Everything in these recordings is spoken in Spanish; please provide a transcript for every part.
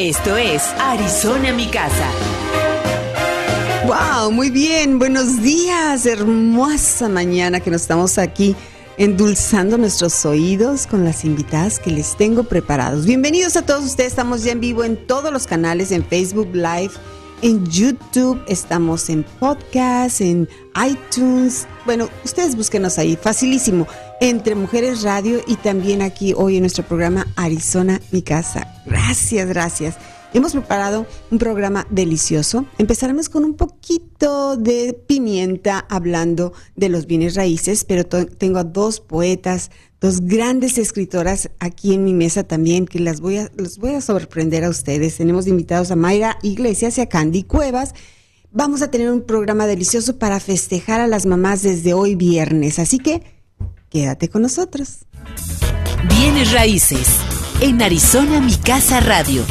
Esto es Arizona Mi Casa. Wow, muy bien. Buenos días. Hermosa mañana que nos estamos aquí endulzando nuestros oídos con las invitadas que les tengo preparados. Bienvenidos a todos ustedes. Estamos ya en vivo en todos los canales, en Facebook Live, en YouTube, estamos en podcast, en iTunes. Bueno, ustedes búsquenos ahí, facilísimo, entre Mujeres Radio y también aquí hoy en nuestro programa Arizona, mi casa. Gracias, gracias. Hemos preparado un programa delicioso. Empezaremos con un poquito de pimienta hablando de los bienes raíces, pero tengo a dos poetas, dos grandes escritoras aquí en mi mesa también que las voy a, los voy a sorprender a ustedes. Tenemos invitados a Mayra Iglesias y a Candy Cuevas. Vamos a tener un programa delicioso para festejar a las mamás desde hoy viernes, así que quédate con nosotros. Bienes raíces en Arizona Mi Casa Radio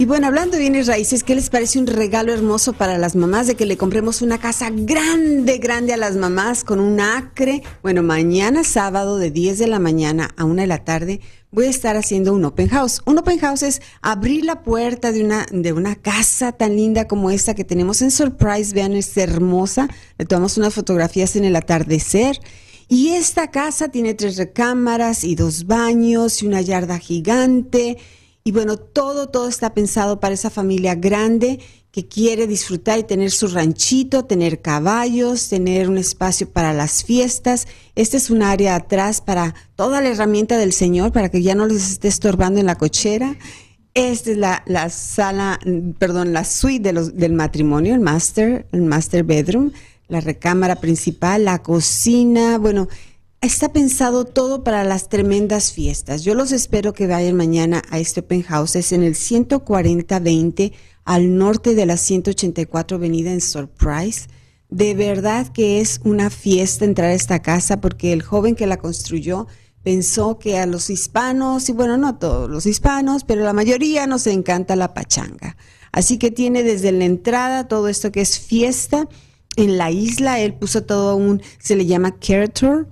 Y bueno, hablando de bienes raíces, ¿qué les parece un regalo hermoso para las mamás de que le compremos una casa grande, grande a las mamás con un acre? Bueno, mañana sábado de 10 de la mañana a 1 de la tarde voy a estar haciendo un open house. Un open house es abrir la puerta de una, de una casa tan linda como esta que tenemos en Surprise. Vean, es hermosa. Le tomamos unas fotografías en el atardecer. Y esta casa tiene tres recámaras y dos baños y una yarda gigante y bueno, todo, todo está pensado para esa familia grande que quiere disfrutar y tener su ranchito, tener caballos, tener un espacio para las fiestas. Este es un área atrás para toda la herramienta del Señor, para que ya no les esté estorbando en la cochera. Esta es la, la sala, perdón, la suite de los, del matrimonio, el master, el master bedroom, la recámara principal, la cocina, bueno, Está pensado todo para las tremendas fiestas. Yo los espero que vayan mañana a este open house. Es en el 14020 al norte de la 184 Avenida en Surprise. De verdad que es una fiesta entrar a esta casa porque el joven que la construyó pensó que a los hispanos, y bueno, no a todos los hispanos, pero la mayoría nos encanta la pachanga. Así que tiene desde la entrada todo esto que es fiesta. En la isla él puso todo un, se le llama character,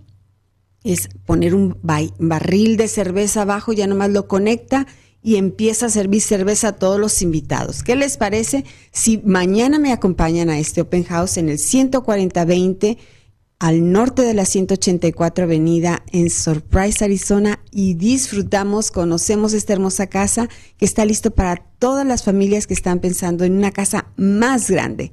es poner un barril de cerveza abajo, ya nomás lo conecta y empieza a servir cerveza a todos los invitados. ¿Qué les parece si mañana me acompañan a este open house en el 14020 al norte de la 184 Avenida en Surprise, Arizona y disfrutamos, conocemos esta hermosa casa que está listo para todas las familias que están pensando en una casa más grande.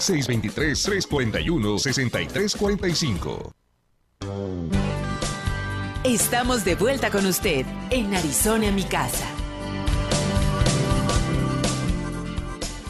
623-341-6345. Estamos de vuelta con usted en Arizona, mi casa.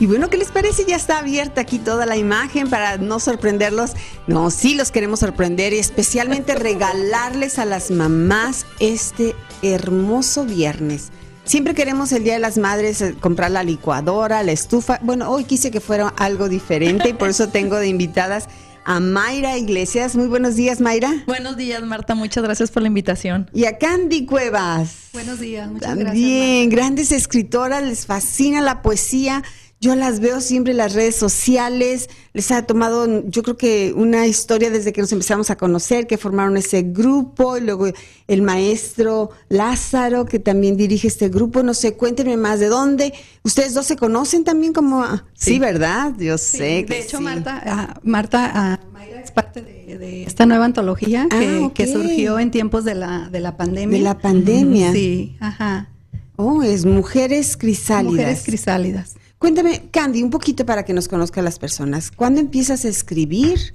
Y bueno, ¿qué les parece? Ya está abierta aquí toda la imagen para no sorprenderlos. No, sí los queremos sorprender y especialmente regalarles a las mamás este hermoso viernes. Siempre queremos el Día de las Madres eh, comprar la licuadora, la estufa. Bueno, hoy quise que fuera algo diferente y por eso tengo de invitadas a Mayra Iglesias. Muy buenos días, Mayra. Buenos días, Marta. Muchas gracias por la invitación. Y a Candy Cuevas. Buenos días, muchas También, gracias. También, grandes escritoras, les fascina la poesía. Yo las veo siempre en las redes sociales, les ha tomado, yo creo que una historia desde que nos empezamos a conocer, que formaron ese grupo, y luego el maestro Lázaro, que también dirige este grupo, no sé, cuéntenme más de dónde. ¿Ustedes dos se conocen también como...? Sí, sí ¿verdad? Yo sí, sé de que hecho, sí. Marta, uh, Marta uh, Mayra es parte de, de, esta nueva antología que, ah, okay. que, surgió en tiempos de la, de la pandemia. De la pandemia. Sí, ajá. Oh, es Mujeres Crisálidas. Mujeres Crisálidas. Cuéntame, Candy, un poquito para que nos conozcan las personas. ¿Cuándo empiezas a escribir?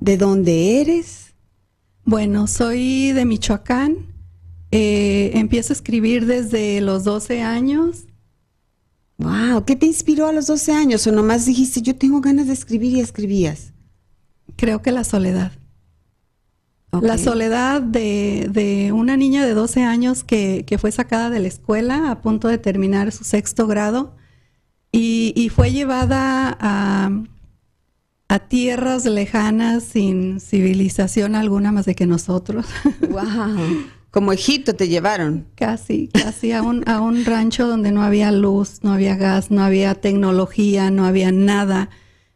¿De dónde eres? Bueno, soy de Michoacán. Eh, empiezo a escribir desde los 12 años. Wow, ¿qué te inspiró a los 12 años? ¿O nomás dijiste, yo tengo ganas de escribir y escribías? Creo que la soledad. La soledad de, de una niña de 12 años que, que fue sacada de la escuela a punto de terminar su sexto grado y, y fue llevada a, a tierras lejanas sin civilización alguna más de que nosotros. Wow. Como Egipto te llevaron. casi, casi a un, a un rancho donde no había luz, no había gas, no había tecnología, no había nada.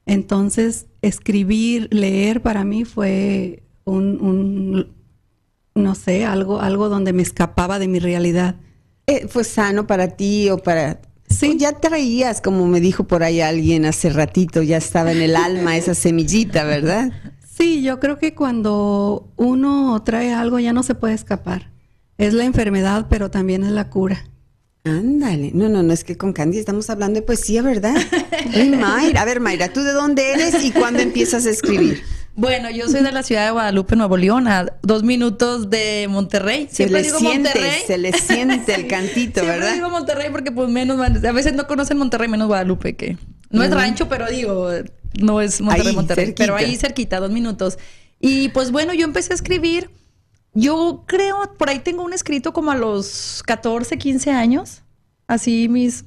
Entonces, escribir, leer para mí fue un, un, no sé, algo, algo donde me escapaba de mi realidad. Eh, ¿Fue sano para ti o para...? Sí. Ya traías, como me dijo por ahí alguien hace ratito, ya estaba en el alma esa semillita, ¿verdad? Sí, yo creo que cuando uno trae algo ya no se puede escapar. Es la enfermedad, pero también es la cura. Ándale. No, no, no, es que con Candy estamos hablando de poesía, ¿verdad? Ay, Mayra. A ver, Mayra, ¿tú de dónde eres y cuándo empiezas a escribir? Bueno, yo soy de la ciudad de Guadalupe, Nuevo León, a dos minutos de Monterrey. Se Siempre le digo siente, Monterrey. se le siente el cantito, Siempre ¿verdad? digo Monterrey porque pues menos, a veces no conocen Monterrey menos Guadalupe, que no es rancho, pero digo, no es Monterrey, Ahí, Monterrey, cerquita. pero ahí cerquita, dos minutos. Y pues bueno, yo empecé a escribir, yo creo, por ahí tengo un escrito como a los 14, 15 años, así mis,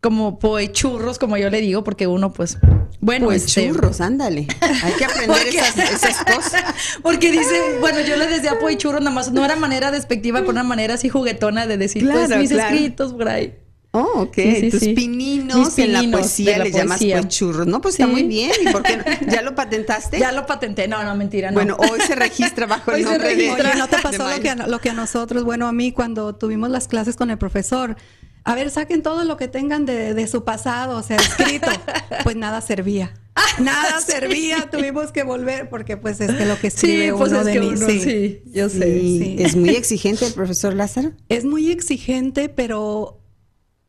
como poechurros, como yo le digo, porque uno pues, bueno, Pues este, churros, ándale. Hay que aprender Porque- esas, esas cosas. Porque dice, bueno, yo le decía pues churro, nada más, no era manera despectiva, pero una manera así juguetona de decir, pues Claro, mis claro. escritos por ahí. Oh, ok. Sí, sí, Tus sí. pininos, Mis en la pininos poesía le llamas poesía. pues churros. No, pues está muy bien. ¿Y por qué no? ¿Ya lo patentaste? Ya lo patenté, no, no, mentira, no. Bueno, hoy se registra bajo el Hoy se nombre de... registra. Oye, ¿no te pasó lo Mayra. que, a, lo que a nosotros? Bueno, a mí cuando tuvimos las clases con el profesor, a ver, saquen todo lo que tengan de, de su pasado, o sea, escrito. Pues nada servía. Nada servía, tuvimos que volver porque pues es que lo que sí, escribe pues uno es de que mí, uno, sí. sí, yo sé. Sí, sí. Es muy exigente el profesor Lázaro. Es muy exigente, pero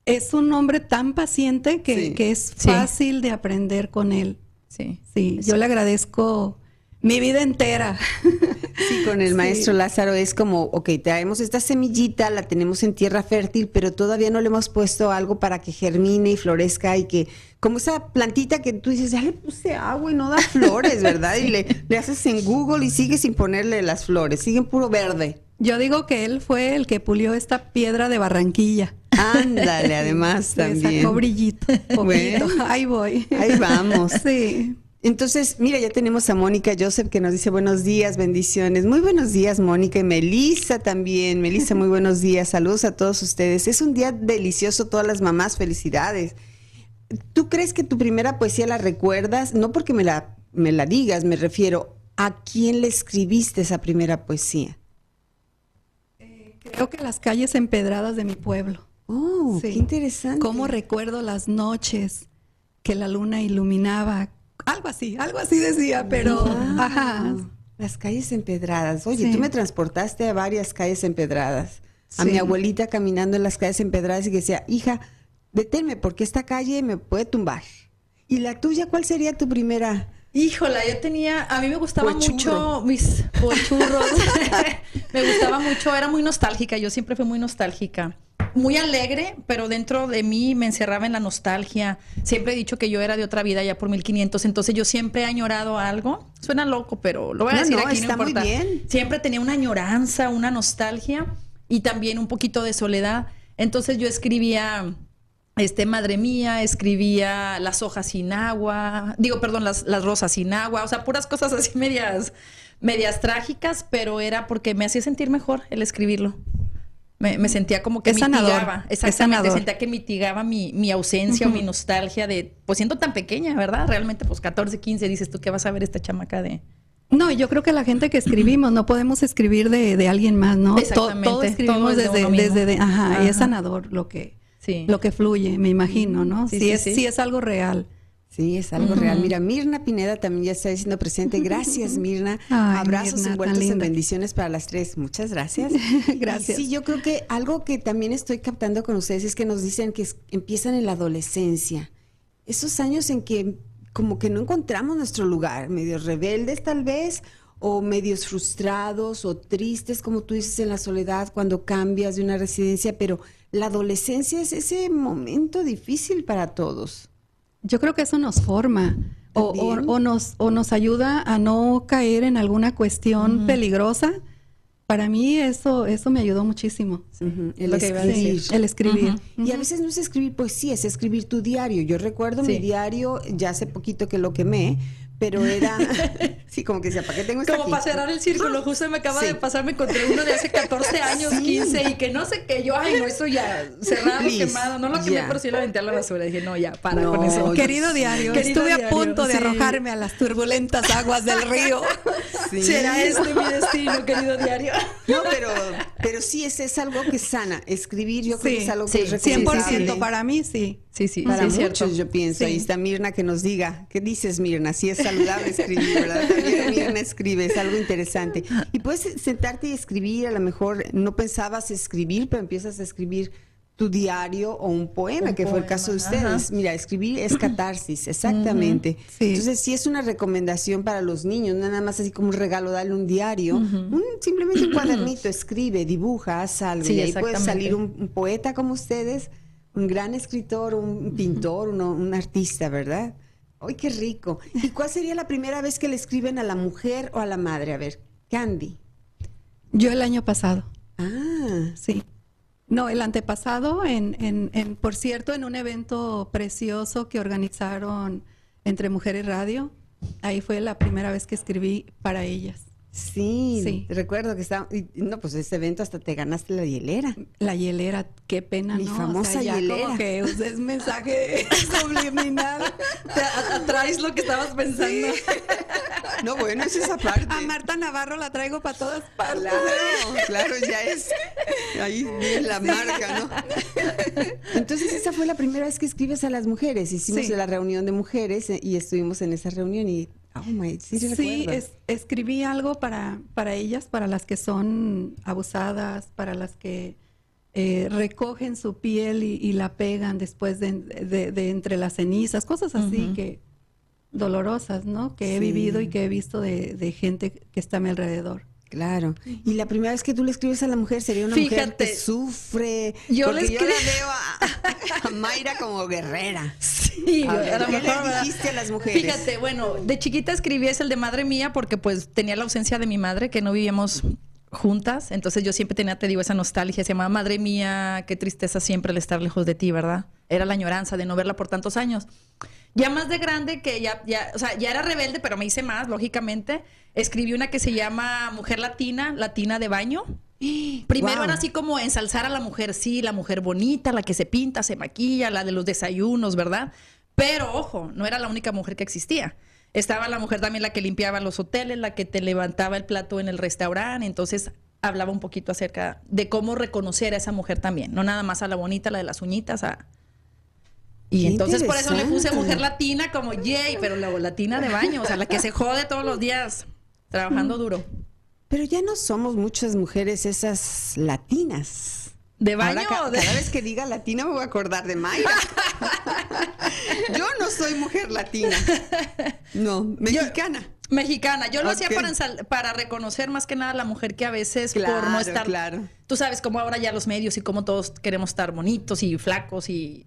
es un hombre tan paciente que, Sí. que es Sí. fácil de aprender con él. Sí. Sí, yo le agradezco mi vida entera. Sí, con el Sí. maestro Lázaro es como, ok, traemos esta semillita, la tenemos en tierra fértil, pero todavía no le hemos puesto algo para que germine y florezca y que, como esa plantita que tú dices, ya le puse agua y no da flores, ¿verdad? Y le, le haces en Google y sigue sin ponerle las flores, sigue en puro verde. Yo digo que él fue el que pulió esta piedra de Barranquilla. Ándale, además Le también. sacó brillito. poquito. Bueno. Ahí voy. Ahí vamos. Sí. Entonces, mira, ya tenemos a Mónica Joseph que nos dice buenos días, bendiciones. Muy buenos días, Mónica y Melissa también. Melissa, muy buenos días. Saludos a todos ustedes. Es un día delicioso, todas las mamás, felicidades. ¿Tú crees que tu primera poesía la recuerdas? No porque me la, me la digas, me refiero a quién le escribiste esa primera poesía. Creo que las calles empedradas de mi pueblo. Oh, Sí. qué interesante. Cómo recuerdo las noches que la luna iluminaba. Algo así, algo así decía, pero Wow. ajá. Las calles empedradas. Oye, Sí. tú me transportaste a varias calles empedradas. A Sí. mi abuelita caminando en las calles empedradas y que decía, hija, deténme porque esta calle me puede tumbar. ¿Y la tuya cuál sería tu primera? Híjola, yo tenía, a mí me gustaba Pochurro. mucho mis pochurros. me gustaba mucho, era muy nostálgica, yo siempre fui muy nostálgica. Muy alegre, pero dentro de mí me encerraba en la nostalgia. Siempre he dicho que yo era de otra vida ya por 1500, entonces yo siempre he añorado algo. Suena loco, pero lo voy a No, decir no, aquí, está no muy importa. bien. Siempre tenía una añoranza, una nostalgia y también un poquito de soledad. Entonces yo escribía este, madre mía, escribía las hojas sin agua, digo, perdón, las, las rosas sin agua, o sea, puras cosas así medias, medias trágicas, pero era porque me hacía sentir mejor el escribirlo. Me, me sentía como que Es mitigaba, es exactamente, sentía que mitigaba mi, mi ausencia o mi nostalgia de, pues siendo tan pequeña, ¿verdad? Realmente, pues 14, 15, dices tú, ¿qué vas a ver esta chamaca de...? No, yo creo que la gente que escribimos no podemos escribir de, de alguien más, ¿no? Exactamente, Todo, todo escribimos es de desde, desde de- ajá, y es Ajá. sanador lo que, Sí. lo que fluye, me imagino, ¿no? Sí, Sí, sí, es, sí. sí es algo real. Sí, es algo real. Mira, Mirna Pineda también ya está diciendo presente. Gracias, Mirna. Ay, Abrazos Mirna, envueltos en bendiciones para las tres. Muchas gracias. Gracias. Y sí, yo creo que algo que también estoy captando con ustedes es que nos dicen que es- empiezan en la adolescencia. Esos años en que como que no encontramos nuestro lugar, medios rebeldes tal vez, o medios frustrados o tristes, como tú dices, en la soledad cuando cambias de una residencia, pero la adolescencia es ese momento difícil para todos. Yo creo que eso nos forma o, o- También. o nos, o nos ayuda a no caer en alguna cuestión peligrosa. Para mí eso, eso me ayudó muchísimo. El Lo que iba a escribir. decir. El escribir. Y a veces no es escribir poesía, es escribir tu diario. Yo recuerdo mi diario, ya hace poquito que lo quemé, pero era, sí, como que decía, ¿para qué tengo esto Como aquí? para cerrar el círculo, justo me acaba Sí. de pasar, me encontré uno de hace 14 años, Sí. 15, y que no sé qué, yo, ay, no, eso ya, cerrado, Please, quemado, no lo quemé, ya. pero sí lo aventé a la basura, dije, no, ya, para No, con eso. Querido diario, Querido estuve a punto de sí. arrojarme a las turbulentas aguas del río. Sí. Será este mi destino, querido diario. No, pero, pero sí, es, es algo que sana. Escribir yo creo que es algo sí, que es 100% recomendable. para mí, sí. Sí, sí, Para sí, muchos, cierto. yo pienso. Sí. Ahí está Mirna que nos diga. ¿Qué dices, Mirna? Si es saludable escribir, ¿verdad? También Mirna escribe, es algo interesante. Y puedes sentarte y escribir, a lo mejor no pensabas escribir, pero empiezas a escribir tu diario o un poema, Un que fue el caso de ustedes. ajá. Mira, escribir es catarsis, exactamente. Sí. Entonces, sí es una recomendación para los niños, no nada más así como un regalo, darle un diario, un, simplemente un cuadernito, escribe, dibuja, haz algo. Sí, y ahí puede salir un, un poeta como ustedes, un gran escritor, un pintor, uno- un artista, ¿verdad? ¡Ay, qué rico! ¿Y cuál sería la primera vez que le escriben a la mujer o a la madre? A ver, Candy. Yo el año pasado, Ah, sí. No, el antepasado, en, en, en, por cierto, en un evento precioso que organizaron entre Mujeres Radio. Ahí fue la primera vez que escribí para ellas. Sí, Sí. recuerdo que estaba... y- No, pues ese evento hasta te ganaste la hielera. La hielera, qué pena, Mi ¿no? famosa ya hielera. Como que es mensaje subliminal. Atraes lo que estabas pensando. No, bueno, es esa parte. A Marta Navarro la traigo para todas partes. Claro, claro, ya es. Ahí viene la marca, ¿no? Entonces, esa fue la primera vez que escribes a las mujeres. Hicimos Sí. la reunión de mujeres eh, y estuvimos en esa reunión y. Oh my, sí, Sí, recuerdo. es- escribí algo para, para ellas, para las que son abusadas, para las que eh, recogen su piel y, y la pegan después de, de- de entre las cenizas, cosas así que dolorosas, ¿no? Que he vivido y que he visto de, de gente que está a mi alrededor. Claro. Y la primera vez que tú le escribes a la mujer sería una mujer que sufre. yo porque le yo la veo a, a Mayra como guerrera. Sí, A ver, a lo ¿qué mejor, le dijiste a las mujeres? Fíjate, bueno, de chiquita escribí es el de madre mía porque pues tenía la ausencia de mi madre, que no vivíamos juntas, entonces yo siempre tenía, te digo, esa nostalgia, se llamaba madre mía, qué tristeza siempre el estar lejos de ti, ¿verdad? Era la añoranza de no verla por tantos años. Ya más de grande, que ya, ya, o sea, ya era rebelde, pero me hice más, lógicamente, escribí una que se llama Mujer Latina, Latina de Baño. Primero Wow. era así como ensalzar a la mujer, sí, la mujer bonita, la que se pinta, se maquilla, la de los desayunos, ¿verdad? Pero ojo, no era la única mujer que existía. Estaba la mujer también la que limpiaba los hoteles, la que te levantaba el plato en el restaurante, entonces hablaba un poquito acerca de cómo reconocer a esa mujer también, no nada más a la bonita, la de las uñitas, a... Y entonces por eso le puse mujer latina como yay, pero la latina de baño, o sea, la que se jode todos los días trabajando duro. Pero ya no somos muchas mujeres esas latinas. ¿De baño Ahora, ca- o de- cada vez que diga latina me voy a acordar de Mayra. Yo no soy mujer latina. No, mexicana. Mexicana. Yo lo hacía para, para reconocer más que nada a la mujer que a veces por no estar. claro. Tú sabes cómo ahora ya los medios y cómo todos queremos estar bonitos y flacos y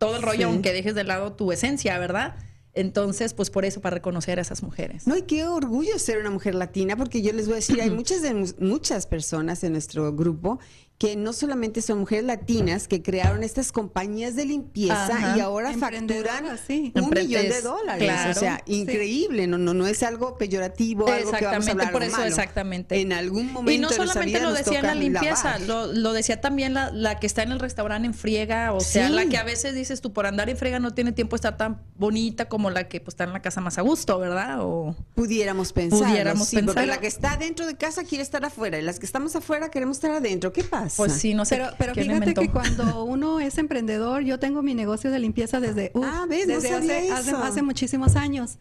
todo el rollo, Sí. aunque dejes de lado tu esencia, ¿verdad? Entonces, pues por eso, para reconocer a esas mujeres. No, y qué orgullo ser una mujer latina, porque yo les voy a decir, hay muchas de muchas personas en nuestro grupo que no solamente son mujeres latinas que crearon estas compañías de limpieza Ajá. y ahora facturan sí. un millón de es- dólares. claro, o sea, sí. increíble, no, no, no es algo peyorativo, algo que vamos a Exactamente, hablar por eso, malo. exactamente. En algún momento Y no solamente lo decía en la limpieza, lo, lo decía también la, la que está en el restaurante en friega, o sea, Sí. la que a veces dices tú por andar en friega no tiene tiempo de estar tan bonita como la que pues está en la casa más a gusto, ¿verdad? O Pudiéramos pensar. Pudiéramos sí, porque la que está dentro de casa quiere estar afuera y las que estamos afuera queremos estar adentro. ¿Qué pasa? Casa. Pues sí, no sé. Pero, pero quién fíjate inventó. que cuando uno es emprendedor, yo tengo mi negocio de limpieza desde, Ah, sabía hace, eso. hace, hace muchísimos años.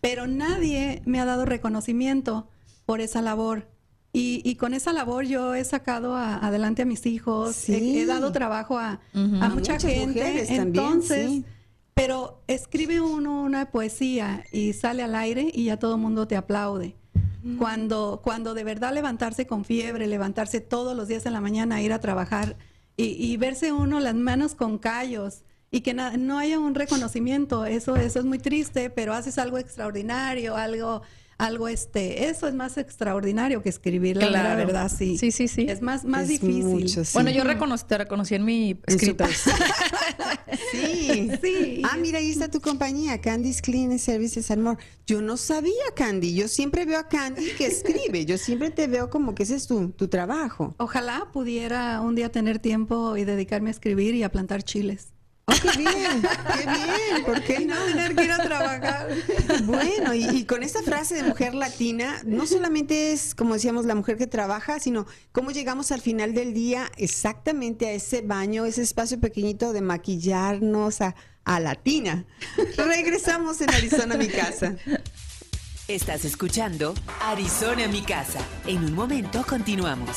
Pero nadie me ha dado reconocimiento por esa labor. Y, y con esa labor yo he sacado a- adelante a mis hijos, Sí. he, he dado trabajo a, Ujú. a A mucha muchas gente. mujeres también, Entonces, sí. pero escribe uno una poesía y sale al aire y ya todo el mundo te aplaude. Cuando, cuando de verdad levantarse con fiebre, levantarse todos los días en la mañana, ir a trabajar y, y verse uno las manos con callos y que no haya un reconocimiento, eso, eso es muy triste, pero haces algo extraordinario, algo, algo este, eso es más extraordinario que escribir, la Claro. mera verdad, sí. Sí, sí, sí. Es más, más Es difícil. mucho, sí. Bueno, yo reconocí, te reconocí en mi su- sí. Sí. Ah, mira, ahí está tu compañía, Candy's Clean Services and More. Yo no sabía, Candy. Yo siempre veo a Candy que escribe. Yo siempre te veo como que ese es tu, tu trabajo. Ojalá pudiera un día tener tiempo y dedicarme a escribir y a plantar chiles. Oh, qué bien, qué bien. ¿Por qué no? tener que ir a trabajar. Bueno, y, y con esta frase de mujer latina, no solamente es, como decíamos, la mujer que trabaja, sino cómo llegamos al final del día exactamente a ese baño, ese espacio pequeñito de maquillarnos a, a latina. Regresamos en Arizona, mi casa. Estás escuchando Arizona mi casa. En un momento continuamos.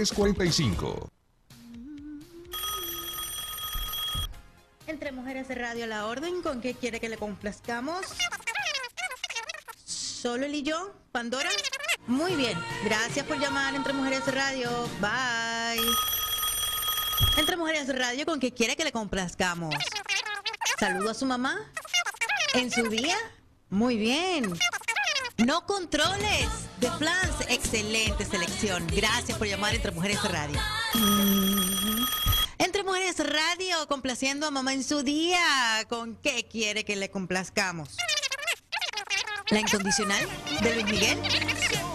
Entre Mujeres de Radio La Orden, ¿con qué quiere que le complazcamos? ¿Solo él y yo? ¿Pandora? Muy bien, gracias por llamar Entre Mujeres Radio. Bye. Entre Mujeres Radio, ¿con qué quiere que le complazcamos? ¿Saludo a su mamá? ¿En su día? Muy bien. No controles. De Plans, excelente selección. Gracias por llamar Entre Mujeres Radio. Entre Mujeres Radio, complaciendo a mamá en su día. ¿Con qué quiere que le complazcamos? ¿La incondicional de Luis Miguel?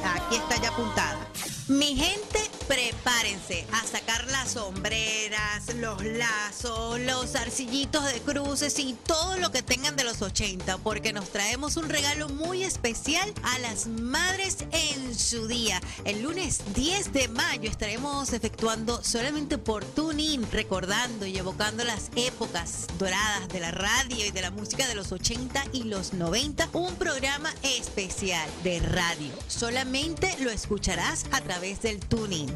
Aquí está ya apuntada. Mi gente, prepárense a sacar las sombreras, los lazos, los arcillitos de cruces y todo lo que tengan de los 80, porque nos traemos un regalo muy especial a las madres en su día. El lunes 10 de mayo estaremos efectuando solamente por tuning, recordando y evocando las épocas doradas de la radio y de la música de los 80 y los 90, un programa especial de radio. Solamente lo escucharás a través del tuning.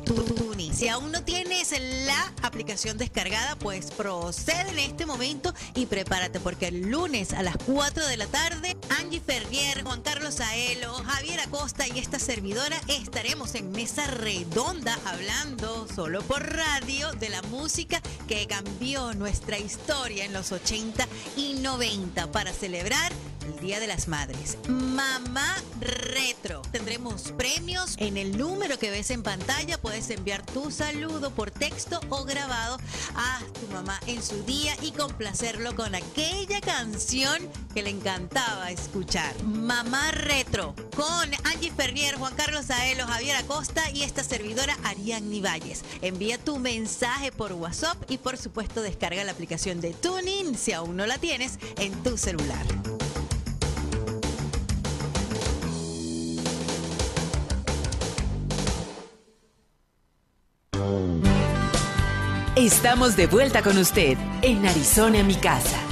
Si aún no tienes la aplicación descargada, pues procede en este momento y prepárate porque el lunes a las 4 de la tarde, Angie Ferrier, Juan Carlos Aelo, Javier Acosta y esta servidora estaremos en mesa redonda hablando solo por radio de la música que cambió nuestra historia en los 80 y 90 para celebrar el Día de las Madres. Mamá Retro. Tendremos premios en el número que ves en pantalla. Puedes enviar tu saludo por texto o grabado a tu mamá en su día y complacerlo con aquella canción que le encantaba escuchar. Mamá Retro con Angie Ferrier, Juan Carlos Aelo, Javier Acosta y esta servidora Ariadne Valles. Envía tu mensaje por WhatsApp y por supuesto descarga la aplicación de Tuning si aún no la tienes en tu celular. Estamos de vuelta con usted en Arizona mi casa.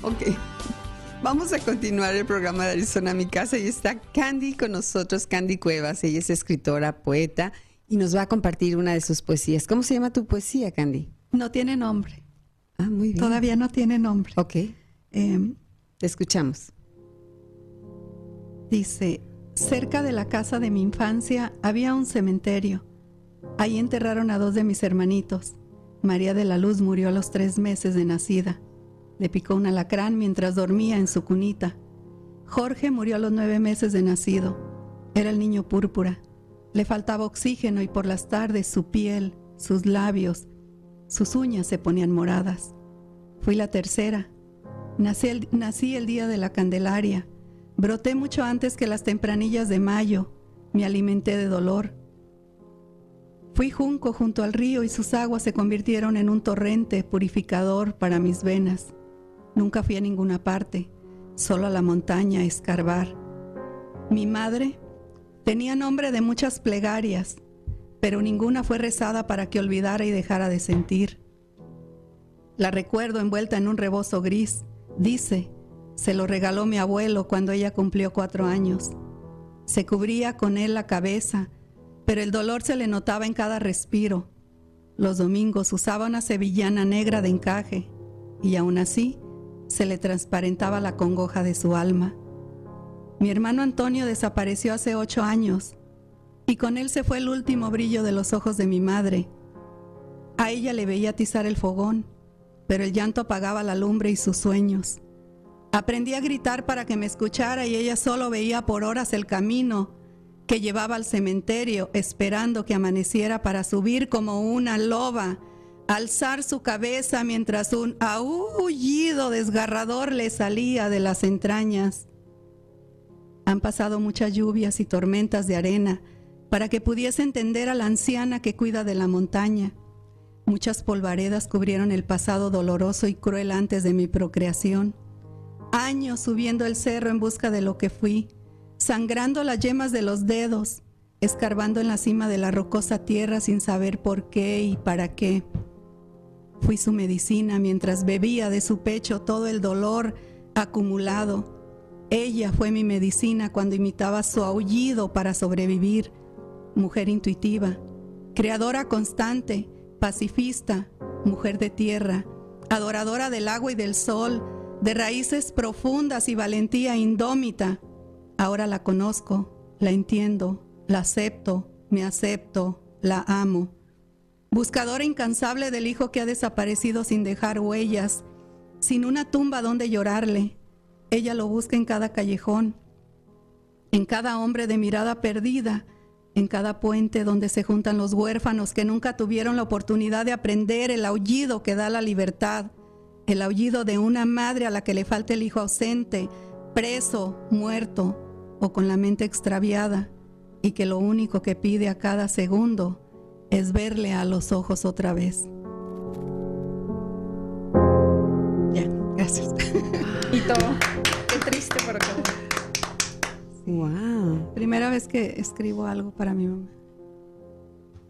Ok. Vamos a continuar el programa de Arizona Mi Casa y está Candy con nosotros, Candy Cuevas. Ella es escritora, poeta y nos va a compartir una de sus poesías. ¿Cómo se llama tu poesía, Candy? No tiene nombre. Ah, muy bien. Todavía no tiene nombre. Ok, Em, te escuchamos. Dice, cerca de la casa de mi infancia había un cementerio. Ahí enterraron a dos de mis hermanitos. María de la Luz murió a los tres meses de nacida. Le picó un alacrán mientras dormía en su cunita. Jorge murió a los nueve meses de nacido. Era el niño púrpura. Le faltaba oxígeno y por las tardes su piel, sus labios, sus uñas se ponían moradas. Fui la tercera. Nací el, nací el día de la Candelaria. Broté mucho antes que las tempranillas de mayo. Me alimenté de dolor. Fui junco junto al río y sus aguas se convirtieron en un torrente purificador para mis venas. Nunca fui a ninguna parte, solo a la montaña a escarbar. Mi madre tenía nombre de muchas plegarias, pero ninguna fue rezada para que olvidara y dejara de sentir. La recuerdo envuelta en un rebozo gris. Dice, se lo regaló mi abuelo cuando ella cumplió cuatro años. Se cubría con él la cabeza, pero el dolor se le notaba en cada respiro. Los domingos usaba una sevillana negra de encaje y aún así se le transparentaba la congoja de su alma. Mi hermano Antonio desapareció hace ocho años y con él se fue el último brillo de los ojos de mi madre. A ella le veía atizar el fogón, pero el llanto apagaba la lumbre y sus sueños. Aprendí a gritar para que me escuchara y ella solo veía por horas el camino que llevaba al cementerio esperando que amaneciera para subir como una loba, alzar su cabeza mientras un aullido desgarrador le salía de las entrañas. Han pasado muchas lluvias y tormentas de arena para que pudiese entender a la anciana que cuida de la montaña. Muchas polvaredas cubrieron el pasado doloroso y cruel antes de mi procreación. Años subiendo el cerro en busca de lo que fui, sangrando las yemas de los dedos, escarbando en la cima de la rocosa tierra sin saber por qué y para qué. Fui su medicina mientras bebía de su pecho todo el dolor acumulado. Ella fue mi medicina cuando imitaba su aullido para sobrevivir. Mujer intuitiva, creadora constante, pacifista, mujer de tierra, adoradora del agua y del sol, de raíces profundas y valentía indómita. Ahora la conozco, la entiendo, la acepto, me acepto, la amo. Buscadora incansable del hijo que ha desaparecido sin dejar huellas, sin una tumba donde llorarle. Ella lo busca en cada callejón, en cada hombre de mirada perdida, en cada puente donde se juntan los huérfanos que nunca tuvieron la oportunidad de aprender el aullido que da la libertad, el aullido de una madre a la que le falta el hijo ausente, preso, muerto o con la mente extraviada, y que lo único que pide a cada segundo es verle a los ojos otra vez. Ya, gracias. Y todo. Qué triste, pero qué bueno. Wow. Primera vez que escribo algo para mi mamá.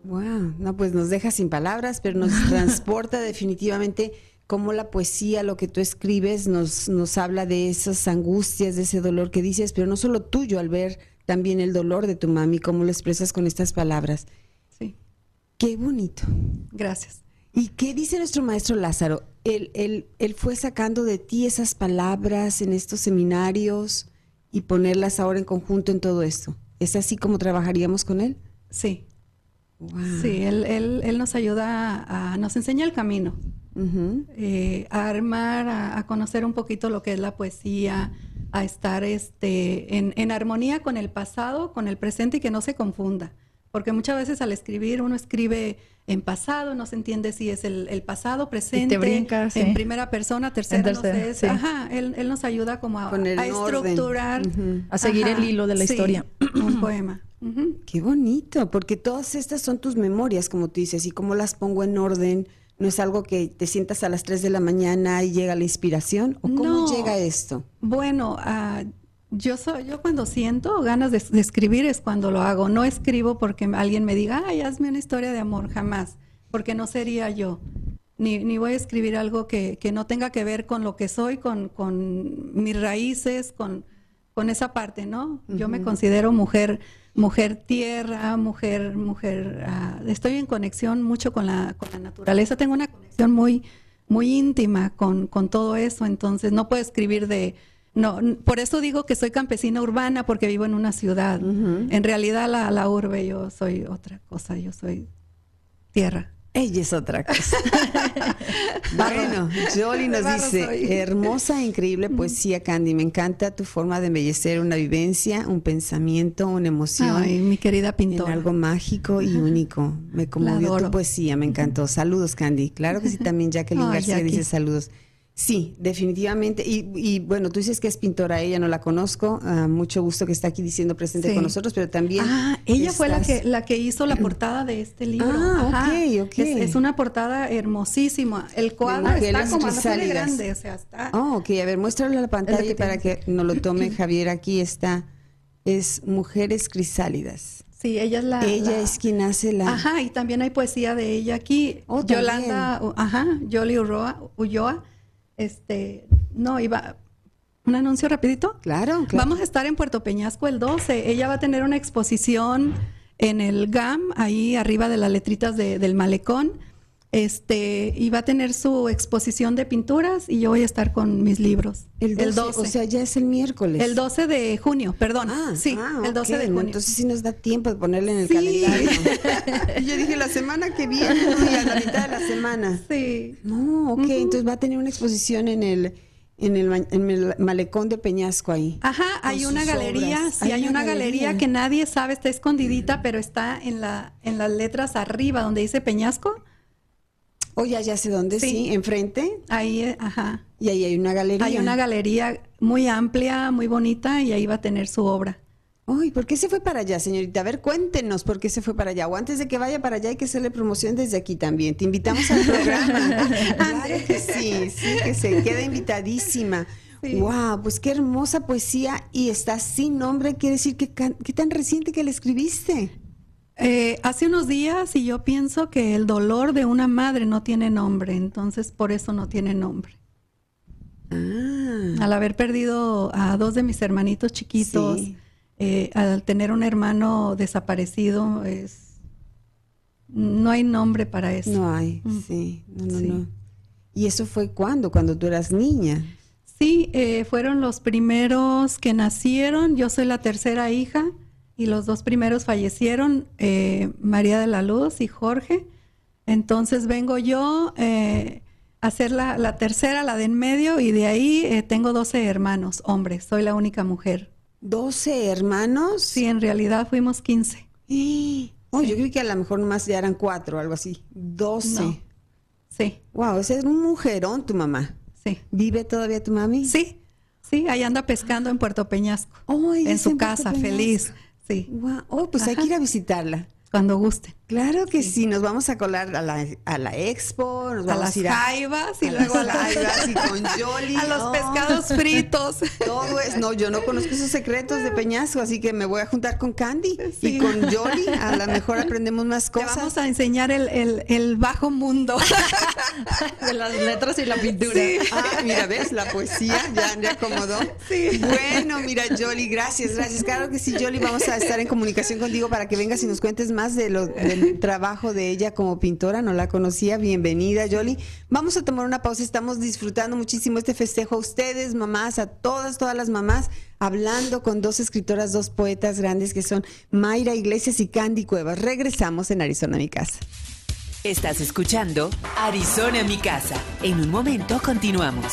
Wow. No, pues nos deja sin palabras, pero nos transporta definitivamente cómo la poesía, lo que tú escribes, nos, nos habla de esas angustias, de ese dolor que dices, pero no solo tuyo, al ver también el dolor de tu mami, cómo lo expresas con estas palabras. Sí, Qué bonito. gracias. ¿Y qué dice nuestro maestro Lázaro? Él, él, él fue sacando de ti esas palabras en estos seminarios y ponerlas ahora en conjunto en todo esto. ¿Es así como trabajaríamos con él? Sí, Wow. sí, él, él, él nos ayuda a, nos enseña el camino, Eh, a armar, a, a conocer un poquito lo que es la poesía, a estar este, en, en armonía con el pasado, con el presente y que no se confunda. Porque muchas veces al escribir uno escribe en pasado, no se entiende si es el, el pasado, presente, brincas, en primera persona, tercera, En no tercera, sé. es- sí. Ajá, él, él nos ayuda como a, a estructurar. A seguir el hilo de la sí, historia. Un poema. Qué bonito, porque todas estas son tus memorias, como tú dices, y cómo las pongo en orden. No es algo que te sientas a las 3 de la mañana y llega la inspiración. ¿O cómo No. llega esto? Bueno, ah, yo soy, yo cuando siento ganas de, de escribir es cuando lo hago. No escribo porque alguien me diga, ay, hazme una historia de amor, jamás, porque no sería yo. Ni, ni voy a escribir algo que, que no tenga que ver con lo que soy, con, con mis raíces, con, con esa parte, ¿no? Yo me considero mujer, mujer tierra, mujer, mujer, ah, estoy en conexión mucho con la, con la naturaleza, tengo una conexión muy, muy íntima con, con todo eso, entonces no puedo escribir de, no, por eso digo que soy campesina urbana porque vivo en una ciudad. En realidad la, la urbe yo soy otra cosa, yo soy tierra. Ella es otra cosa. bueno, Jolie nos dice, hermosa e increíble poesía, Candy. Me encanta tu forma de embellecer una vivencia, un pensamiento, una emoción. Ay, mi querida en pintora. algo mágico y único. Me conmovió tu poesía, me encantó. Saludos, Candy. Claro que sí, también Jacqueline Ay, García Jackie. dice saludos. Sí, definitivamente. Y, y, bueno, tú dices que es pintora, ella no la conozco. Ah, mucho gusto que está aquí diciendo presente Sí. con nosotros, pero también. Ah, ella fue la estás- que, la que hizo la portada de este libro. Ah, ok, ok. Es, es una portada hermosísima. El cuadro Mujeres está como de grande, o sea, está... Oh, ok, a ver, muéstralo a la pantalla que para que nos lo tome Javier. Aquí está. Es Mujeres Crisálidas. Sí, ella es la... ella la- es quien hace la. Ajá, y también hay poesía de ella aquí. Oh, Yolanda, u- ajá, Yoli Ulloa, Ulloa. Este, no, iba... Un anuncio rapidito. Claro, claro. Vamos a estar en Puerto Peñasco el 12. Ella va a tener una exposición en el GAM, ahí arriba de las letritas de- del malecón. Este, y va a tener su exposición de pinturas y yo voy a estar con mis libros. El 12, o sea, ya es el miércoles. el 12 de junio, perdón. Ah, sí, ah, el 12 ok, de no, junio. Entonces sí nos da tiempo de ponerle en el Sí. calendario. y yo dije, la semana que viene, y a la mitad de la semana. sí. No, ok, entonces va a tener una exposición en el, en el, en el malecón de Peñasco ahí. Ajá, hay una galería, obras. sí, hay, una galería. que nadie sabe, está escondidita, pero está en la en las letras arriba donde dice Peñasco. Oh, ya, ya sé dónde, sí. Sí. enfrente. Ahí, eh, ajá. Y ahí hay una galería. Hay una galería muy amplia, muy bonita y ahí va a tener su obra. Ay, ¿por qué se fue para allá, señorita? A ver, cuéntenos por qué se fue para allá. O antes de que vaya para allá hay que hacerle promoción desde aquí también. Te invitamos al programa. claro que sí, sí, que se queda invitadísima. Sí. Wow, pues qué hermosa poesía y está sin nombre. Quiere decir que qué tan reciente que la escribiste. Eh, hace unos días y yo pienso que el dolor de una madre no tiene nombre, entonces por eso no tiene nombre. Ah, Al haber perdido a dos de mis hermanitos chiquitos, Sí. eh, al tener un hermano desaparecido, es no hay nombre para eso. no hay, Mm. sí, no, no, Sí. no. ¿Y eso fue cuándo? Cuando tú eras niña. Sí, eh, fueron los primeros que nacieron. Yo soy la tercera hija y los dos primeros fallecieron, eh, María de la Luz y Jorge. Entonces vengo yo eh, a ser la, la tercera, la de en medio, y de ahí eh, tengo 12 hermanos, hombres. Soy la única mujer. ¿Doce hermanos? Sí, en realidad fuimos 15. ¡Eh! Oh, yo creo que a lo mejor nomás ya eran cuatro, algo así. Doce. No. Sí, Wow, ese es un mujerón tu mamá. sí. ¿Vive todavía tu mami? Sí, sí, ahí anda pescando en Puerto Peñasco. Oh, en su casa, Peñasco. feliz. Sí, Guau, Oh, pues hay que ir a visitarla. Cuando gusten. Claro que sí. nos vamos a colar a la, a la expo, nos a vamos las a ir a, jaivas y a luego a, las jaivas y con Yoli. a los Oh, pescados fritos. Todo es, no, yo no conozco esos secretos de Peñasco, así que me voy a juntar con Candy y con Yoli. A lo mejor aprendemos más Te cosas. vamos a enseñar el, el- el bajo mundo. De las letras y la pintura. Ah, mira, ves, la poesía ya me acomodó. Sí. Bueno, mira, Jolly, gracias, gracias. Claro que sí, Jolly, vamos a estar en comunicación contigo para que vengas y nos cuentes más de lo, del trabajo de ella como pintora. No la conocía. Bienvenida, Jolly. Vamos a tomar una pausa. Estamos disfrutando muchísimo este festejo a ustedes, mamás, a todas, todas las mamás, hablando con dos escritoras, dos poetas grandes que son Mayra Iglesias y Candy Cuevas. Regresamos en Arizona, mi casa. Estás escuchando Arizona mi casa. En un momento continuamos.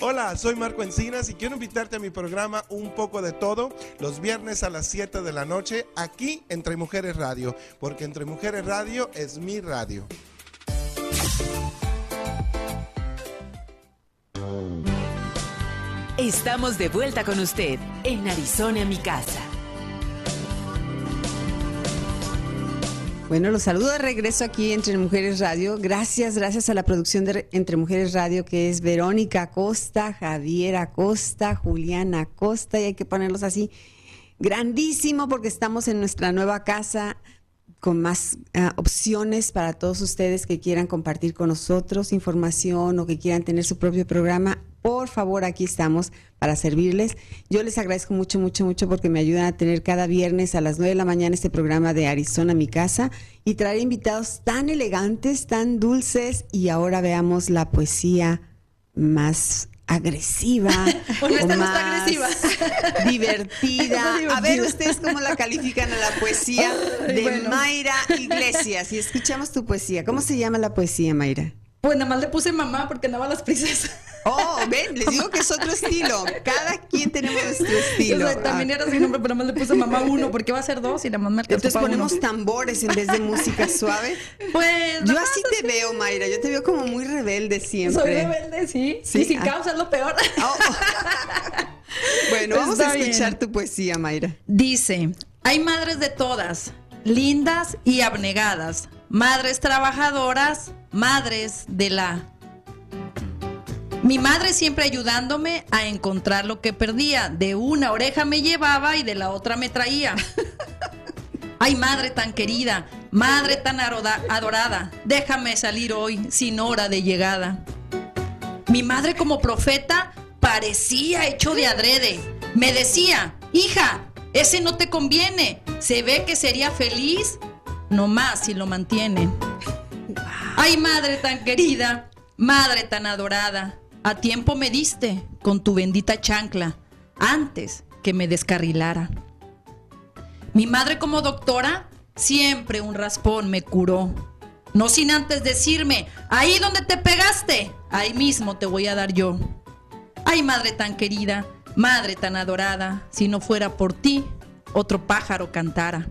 Hola, soy Marco Encinas y quiero invitarte a mi programa Un poco de todo los viernes a las 7 de la noche aquí Entre Mujeres Radio, porque Entre Mujeres Radio es mi radio. Estamos de vuelta con usted en Arizona mi casa. Bueno, los saludo de regreso aquí Entre Mujeres Radio. Gracias, gracias a la producción de Entre Mujeres Radio que es Verónica Acosta, Javier Acosta, Juliana Acosta y hay que ponerlos así grandísimo porque estamos en nuestra nueva casa con más uh, opciones para todos ustedes que quieran compartir con nosotros información o que quieran tener su propio programa. Por favor, aquí estamos para servirles. Yo les agradezco mucho, mucho, mucho porque me ayudan a tener cada viernes a las 9 de la mañana este programa de Arizona, mi casa, y traer invitados tan elegantes, tan dulces. Y ahora veamos la poesía más agresiva Bueno, esta no está agresiva. divertida. A ver ustedes cómo la califican a la poesía de bueno. Mayra Iglesias. Y escuchamos tu poesía. ¿Cómo se llama la poesía, Mayra? Pues nada más le puse mamá porque andaba las prisas. Oh, ven, les digo que es otro estilo. Cada quien tenemos nuestro estilo. O sea, también era su nombre, pero más le puse mamá uno porque va a ser dos y me alcanzó Entonces ponemos uno. tambores en vez de música suave. Pues Yo así te veo, Mayra. Yo te veo como muy rebelde siempre. Soy rebelde, sí. Sí, Y sin ah. causa es lo peor. Oh. Bueno, vamos a bien. escuchar tu poesía, Mayra. Dice, hay madres de todas, lindas y abnegadas, madres trabajadoras, madres de la... Mi madre siempre ayudándome a encontrar lo que perdía. De una oreja me llevaba y de la otra me traía. Ay, madre tan querida, madre tan adorada, déjame salir hoy sin hora de llegada. Mi madre como profeta parecía hecho de adrede. Me decía, hija, ese no te conviene. Se ve que sería feliz nomás si lo mantienen. Ay, madre tan querida, madre tan adorada, a tiempo me diste con tu bendita chancla antes que me descarrilara. Mi madre como doctora siempre un raspón me curó. No sin antes decirme, ahí donde te pegaste, ahí mismo te voy a dar yo. Ay, madre tan querida, madre tan adorada, si no fuera por ti, otro pájaro cantara.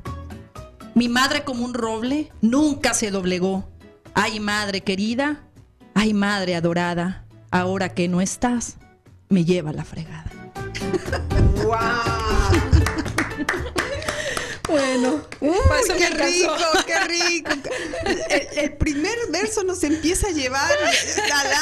Mi madre como un roble nunca se doblegó. Ay, madre querida, ay, madre adorada, ahora que no estás, me lleva la fregada. ¡Wow! Bueno, Uy, qué rico, qué rico. El, el primer verso nos empieza a llevar a la,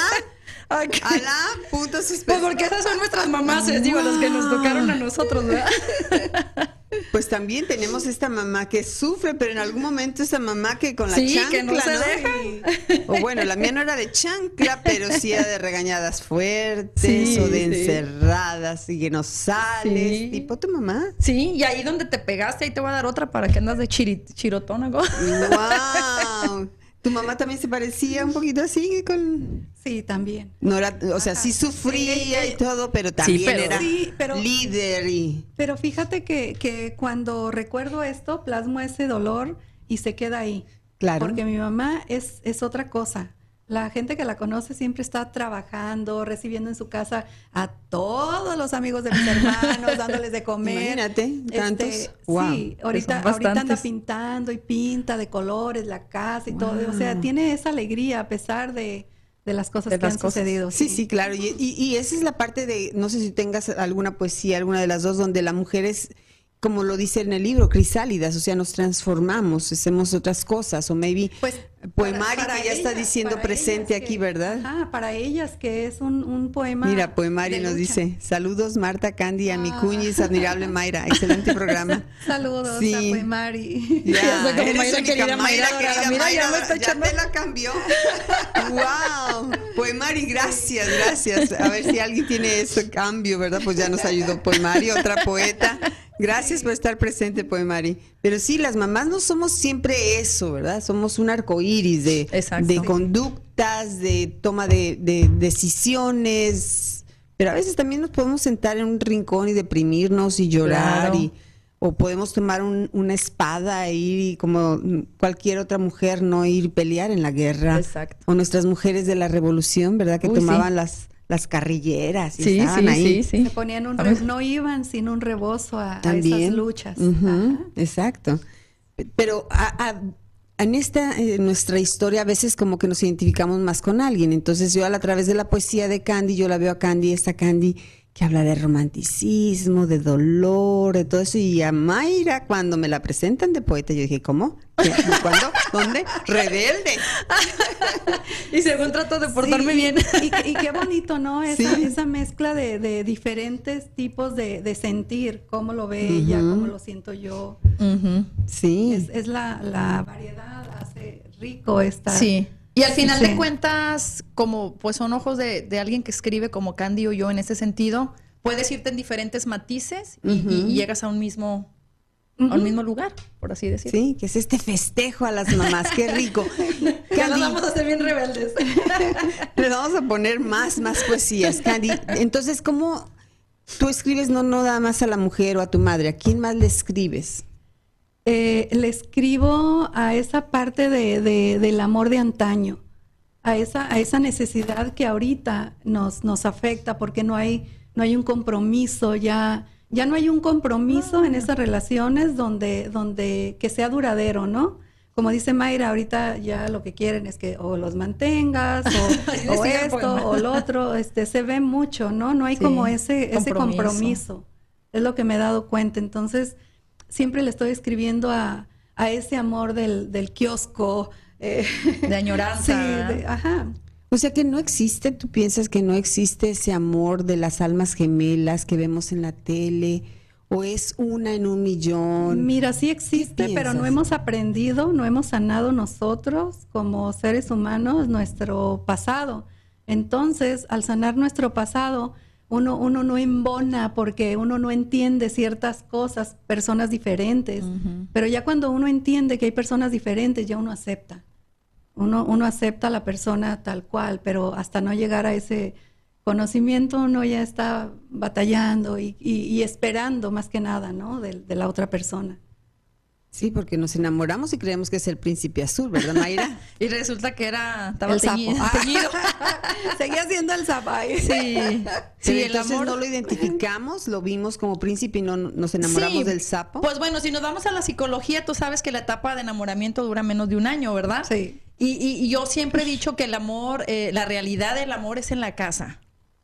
Ay, qué- a la punto Pues suspensivo. porque esas son nuestras mamás, les digo, las que nos tocaron a nosotros, ¿verdad? Pues también tenemos esta mamá que sufre, pero en algún momento esa mamá que con la Sí, chancla, que no se deja. Y- o bueno, la mía no era de chancla, pero sí era de regañadas fuertes Sí, o de sí. encerradas y que no sales. Tipo tu mamá. Sí, y ahí donde te pegaste, ahí te voy a dar otra para que andas de chirotónago. ¡Wow! Tu mamá también se parecía un poquito así con. Sí, también. No era, o sea, sí sufría y todo, pero también pero- era Sí, pero- líder y. Pero fíjate que, que cuando recuerdo esto, plasmo ese dolor y se queda ahí. Claro. Porque mi mamá es, es otra cosa. La gente que la conoce siempre está trabajando, recibiendo en su casa a todos los amigos de mis hermanos, dándoles de comer. Imagínate, tantos. Este, Wow. Sí, ahorita, ahorita anda pintando y pinta de colores la casa y todo. O sea, tiene esa alegría a pesar de, de las cosas De que las han cosas. sucedido. Sí, sí, claro. Y, y- y esa es la parte de, no sé si tengas alguna poesía, alguna de las dos, donde la mujer es, como lo dice en el libro, crisálidas, o sea, nos transformamos, hacemos otras cosas, o maybe Pues poemario para- que ya para está ellas- diciendo presente ellas aquí, que- ¿verdad? Ajá, para ellas que es un, un poema. Mira, poemario de nos lucha. dice, saludos Marta Candy, a mi Ah. cuñis, admirable Mayra, excelente programa. Saludos Sí. a Poemari. Ya, Soy como eres Mayra única querida, Mayra querida adorada. Mira, ya me está ya te la cambió. wow. Poemari, gracias, gracias. A ver si alguien tiene ese cambio, ¿verdad? Pues ya nos ayudó Poemari, otra poeta. Gracias por estar presente, Poemari. Pero sí, las mamás no somos siempre eso, ¿verdad? Somos un arco iris de, Exacto. de conductas, de toma de, de decisiones. Pero a veces también nos podemos sentar en un rincón y deprimirnos y llorar Claro. y o podemos tomar un- una espada e ir y como cualquier otra mujer no ir pelear en la guerra. Exacto. O nuestras mujeres de la revolución, ¿verdad? Que Uy, tomaban sí. las las carrilleras y Sí, estaban sí, ahí. sí, sí. Se ponían un re- no iban sin un rebozo a, esas luchas. Exacto. Pe- Pero a- a- en esta eh, nuestra historia a veces como que nos identificamos más con alguien. Entonces yo a, la- a través de la poesía de Candy, yo la veo a Candy, esta Candy que habla de romanticismo, de dolor, de todo eso. Y a Mayra, cuando me la presentan de poeta, yo dije, ¿cómo? ¿Cuándo? ¿Dónde? Rebelde. y según trato de portarme Sí, bien. Y, y qué bonito, ¿no? Esa, Sí. esa mezcla de, de diferentes tipos de, de sentir, cómo lo ve ella, cómo lo siento yo. Sí. Es, es la, la variedad, hace rico esta. Sí. Y al final Sí. de cuentas, como pues son ojos de, de alguien que escribe como Candy o yo en ese sentido, puedes irte en diferentes matices y, llegas a un mismo, a un mismo lugar, por así decirlo. Sí, que es este festejo a las mamás, qué rico. Ya nos vamos a ser bien rebeldes. le vamos a poner más, más poesías. Candy, entonces, ¿cómo tú escribes no, no nada más a la mujer o a tu madre? ¿A quién más le escribes? Eh, le escribo a esa parte de, de- del amor de antaño, a esa, a esa necesidad que ahorita nos, nos afecta porque no hay, no hay un compromiso, ya, ya no hay un compromiso en esas relaciones donde, donde que sea duradero, ¿no? Como dice Mayra, ahorita ya lo que quieren es que o los mantengas o, esto o lo otro, este, se ve mucho, ¿no? No hay Sí, como ese, ese compromiso. Es lo que me he dado cuenta. Entonces, siempre le estoy escribiendo a, a ese amor del, del kiosco. eh, De añoranza. sí, de- ajá. O sea que no existe, tú piensas que no existe ese amor de las almas gemelas que vemos en la tele, o es una en un millón. Mira, sí existe, pero no hemos aprendido, no hemos sanado nosotros como seres humanos nuestro pasado. Entonces, al sanar nuestro pasado, uno, uno no embona porque uno no entiende ciertas cosas, personas diferentes. Pero ya cuando uno entiende que hay personas diferentes, ya uno acepta. Uno, uno acepta a la persona tal cual, pero hasta no llegar a ese conocimiento uno ya está batallando y, y- y esperando más que nada, ¿no? De, de la otra persona. Sí, porque nos enamoramos y creemos que es el príncipe azul, ¿verdad, Mayra? Y resulta que era, estaba El sapo. teñido. Ah. teñido. Seguía siendo el zapay. Sí. Sí, Sí, el entonces amor. no lo identificamos, lo vimos como príncipe y no nos enamoramos Sí. del sapo. Pues bueno, si nos vamos a la psicología, tú sabes que la etapa de enamoramiento dura menos de un año, ¿verdad? Sí. Y, y- y yo siempre he dicho que el amor, eh, la realidad del amor es en la casa.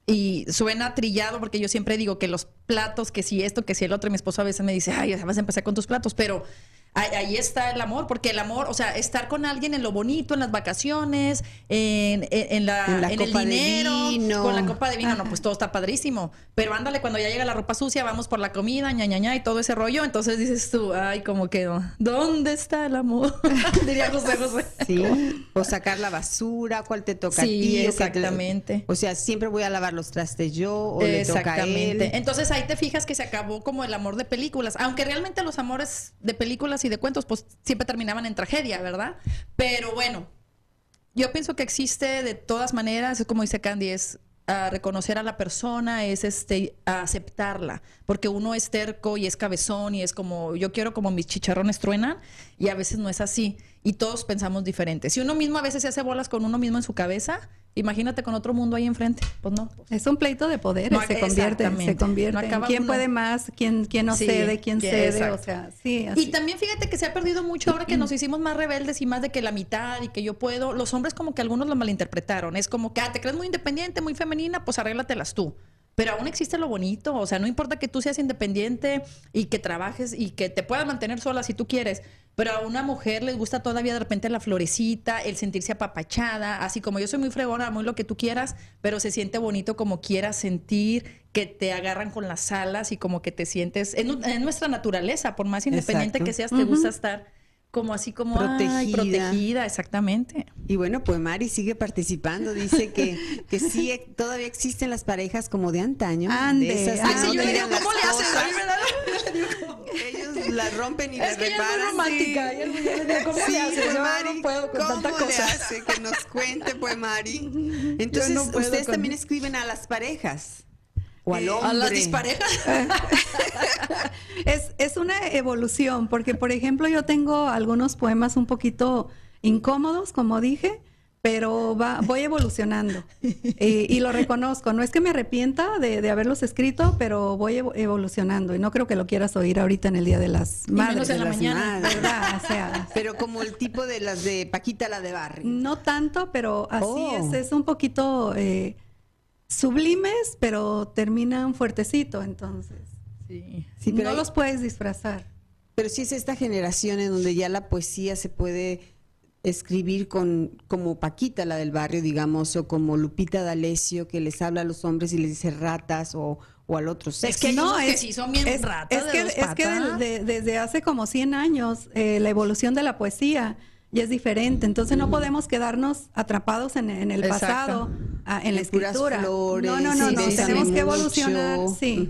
Y suena trillado porque yo siempre digo que los platos, que si esto, que si el otro, y mi esposo a veces me dice, ay, vas a empezar con tus platos, pero ahí, ahí está el amor, porque el amor, o sea, estar con alguien en lo bonito, en las vacaciones, en, en- en la, la en el dinero, vino. con la copa de vino, no, pues todo está padrísimo. Pero ándale, cuando ya llega la ropa sucia, vamos por la comida, ña, ña, ña, y todo ese rollo, entonces dices tú, ay, como quedó, ¿dónde está el amor? Diría José José. Sí, o sacar la basura, cuál te toca a Sí, ti. que te- exactamente. O sea, siempre voy a lavar los trastes yo o le toca a él. Entonces ahí te fijas que se acabó como el amor de películas, aunque realmente los amores de películas y de cuentos pues siempre terminaban en tragedia, ¿verdad? Pero bueno, yo pienso que existe de todas maneras, es como dice Candy, es ah, reconocer a la persona, es este a aceptarla, porque uno es terco y es cabezón y es como yo quiero como mis chicharrones truenan y a veces no es así y todos pensamos diferente. Si uno mismo a veces se hace bolas con uno mismo en su cabeza, imagínate con otro mundo ahí enfrente, pues no. Es un pleito de poderes, No, se convierte, se convierte. No ¿Quién uno. puede más? ¿Quién, quién no Sí, cede? ¿Quién cede? exacto. O sea, sí. Y también fíjate que se ha perdido mucho ahora que nos hicimos más rebeldes y más de que la mitad y que yo puedo. Los hombres como que algunos lo malinterpretaron. Es como que, ah, te crees muy independiente, muy femenina, pues arréglatelas tú. Pero aún existe lo bonito, o sea, no importa que tú seas independiente y que trabajes y que te puedas mantener sola si tú quieres, pero a una mujer les gusta todavía de repente la florecita, el sentirse apapachada, así como yo soy muy fregona, muy lo que tú quieras, pero se siente bonito como quieras sentir, que te agarran con las alas y como que te sientes, en, nu- en nuestra naturaleza, por más independiente Exacto. que seas, te gusta estar como así como ay, Protegida. protegida, exactamente. Y bueno, pues Mari sigue participando. Dice que, que sí, eh, todavía existen las parejas como de antaño. Ande, de esas que no sí, yo le digo, ¿cómo las le hacen? Ay. Ellos la rompen y la Es que ella es muy reparan. romántica, yo le digo, ¿cómo Sí, le haces? pues, Yo Mari, no puedo con ¿cómo tanta le cosa. hace? Que nos cuente, pues, Mari. Entonces, no ustedes con- también escriben a las parejas. O al Eh, hombre. A las disparejas. es, es una evolución, porque por ejemplo yo tengo algunos poemas un poquito incómodos, como dije, pero va, voy evolucionando y, y lo reconozco. No es que me arrepienta de, de haberlos escrito, pero voy evo- evolucionando y no creo que lo quieras oír ahorita en el Día de las menos Madres. en la de las mañana. madres, ¿verdad? O sea, Pero como el tipo de las de Paquita la de Barrio. no tanto, pero así Oh. es, es un poquito... eh, sublimes, pero terminan fuertecito, entonces. Sí. Sí, pero no hay- los puedes disfrazar. Pero sí es esta generación en donde ya la poesía se puede escribir con como Paquita, la del barrio, digamos, o como Lupita D'Alessio, que les habla a los hombres y les dice ratas, o, o al otro sexo. Es que hay unos que sí son bien ratas es de que, es de- desde hace como 100 años eh, la evolución de la poesía ya es diferente. Entonces no podemos quedarnos atrapados en, en el Exacto. pasado, en la escritura. flores, no, no, no, sí, no. bésame Tenemos que mucho. evolucionar. Sí.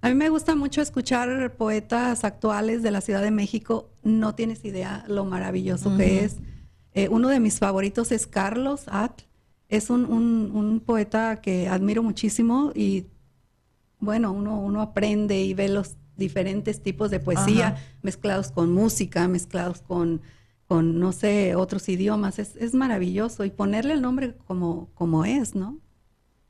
A mí me gusta mucho escuchar poetas actuales de la Ciudad de México. No tienes idea lo maravilloso que es. Eh, uno de mis favoritos es Carlos Atl. Es un, un- un poeta que admiro muchísimo y bueno, uno, uno aprende y ve los diferentes tipos de poesía mezclados con música, mezclados con, con no sé, otros idiomas. Es, es maravilloso y ponerle el nombre como, como es, ¿no?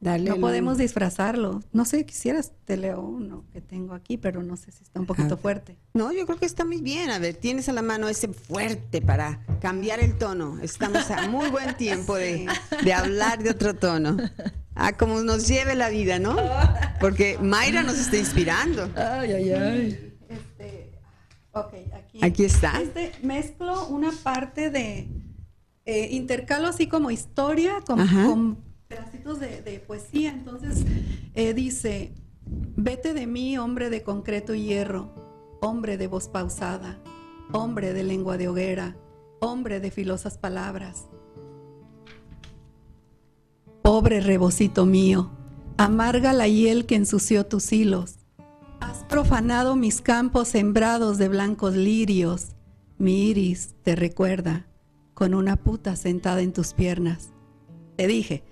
Dale No podemos disfrazarlo. No sé, quisieras, te leo uno que tengo aquí, pero no sé si está un poquito ver. fuerte. No, yo creo que está muy bien. A ver, tienes a la mano ese fuerte para cambiar el tono. Estamos a muy buen tiempo de, de hablar de otro tono. Ah, como nos lleve la vida, ¿no? Porque Mayra nos está inspirando. Ay, ay, ay. Ok, aquí. Aquí está. Este, mezclo una parte de, eh, intercalo así como historia con, pedacitos de, de poesía. Entonces eh, dice, vete de mí, hombre de concreto y hierro, hombre de voz pausada, hombre de lengua de hoguera, hombre de filosas palabras. Pobre rebocito mío, amarga la hiel que ensució tus hilos. Has profanado mis campos sembrados de blancos lirios. Mi iris te recuerda con una puta sentada en tus piernas. Te dije.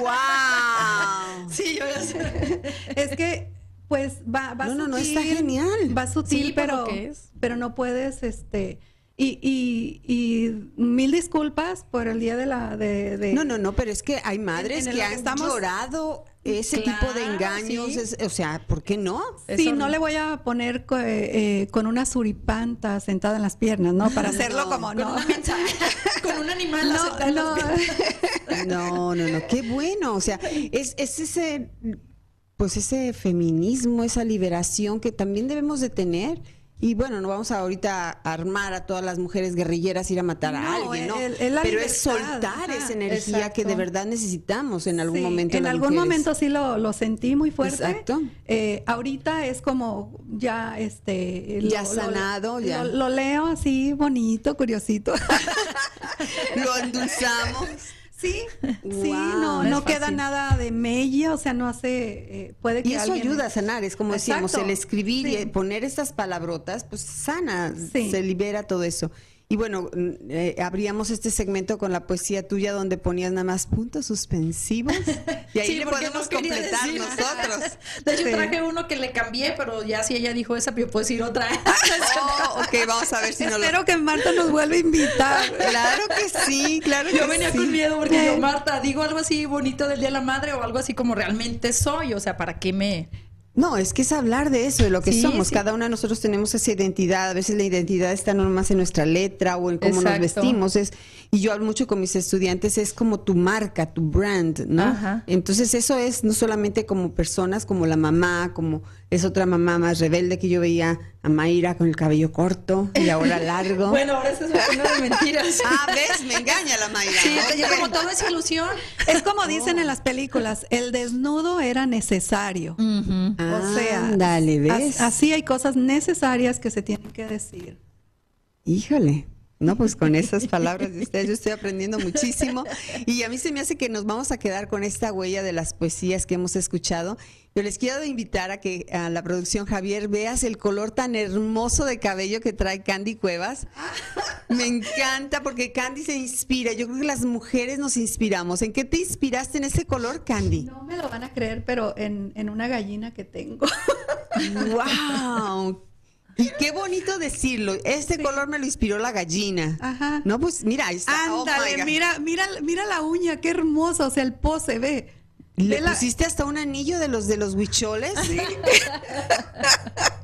¡Wow! Sí, yo ya sé. Es que, pues, va, va No, no, sutil. no, está genial. Va sutil, Sí, pero, es. pero no puedes, este... Y, y, y mil disculpas por el día de la... De, de- No, no, no, pero es que hay madres En- en que han estamos- llorado ese tipo de engaños. sí. es- o sea, ¿por qué no? Sí, Eso no no. le voy a poner co- eh, eh, con una suripanta sentada en las piernas, ¿no? Para hacerlo No, como Con, no. una mensaje, con un animal No, sentada en las no. piernas. No, no, no, qué bueno. O sea, es, es ese, pues ese feminismo, esa liberación que también debemos de tener. Y bueno, no vamos a ahorita a armar a todas las mujeres guerrilleras ir a matar a alguien, ¿no? el- el- la Pero es soltar ajá, esa energía que de verdad necesitamos en algún Sí, momento. En algún mujeres. momento sí lo, lo sentí muy fuerte. Exacto. Eh, ahorita es como ya este Ya sanado, ya. Lo leo así bonito, curiosito. Lo endulzamos. sí, sí, Wow, no, no queda fácil. nada de mella, o sea, no hace, eh, puede que Y eso alguien- ayuda a sanar, es como decíamos, el escribir sí. y poner estas palabrotas, pues sana, Sí. se libera todo eso. Y bueno, mm, eh, abríamos este segmento con la poesía tuya donde ponías nada más puntos suspensivos y ahí Sí, le podemos completar decir. nosotros. De hecho, Sí. traje uno que le cambié, pero ya si ella dijo esa, yo puedo decir otra. Oh, ok, vamos a ver si no lo... Espero que Marta nos vuelva a invitar. Claro que sí, claro que Yo venía sí. con miedo porque yo, Marta, digo algo así bonito del Día de la Madre o algo así como realmente soy. O sea, ¿para qué me...? No, es que es hablar de eso, de lo que Sí, somos. sí. Cada una de nosotros tenemos esa identidad. A veces la identidad está no más en nuestra letra o en cómo nos vestimos. Es, y yo hablo mucho con mis estudiantes, es como tu marca, tu brand, ¿no? Ajá. Entonces eso es no solamente como personas, como la mamá, como es otra mamá más rebelde que yo veía a Mayra con el cabello corto y ahora largo. Bueno, ahora eso es una de mentiras. Ah, ¿ves? Me engaña la Mayra. Sí, como todo es ilusión. Es como dicen en las películas, el desnudo era necesario. O sea, Ándale, as- ¿ves? así hay cosas necesarias que se tienen que decir. Híjole. No, pues con esas palabras de ustedes yo estoy aprendiendo muchísimo y a mí se me hace que nos vamos a quedar con esta huella de las poesías que hemos escuchado. Yo les quiero invitar a que a la producción Javier veas el color tan hermoso de cabello que trae Candy Cuevas. Me encanta porque Candy se inspira. Yo creo que las mujeres nos inspiramos. ¿En qué te inspiraste en ese color, Candy? No me lo van a creer, pero en, en una gallina que tengo. ¡Wow! Y qué bonito decirlo. Este color me lo inspiró la gallina. Ajá. No, pues mira, ahí está. Oh, Ándale, God. mira, mira, mira la uña, qué hermoso, o sea, el pose, ve. ¿Le la- pusiste hasta un anillo de los de los huicholes?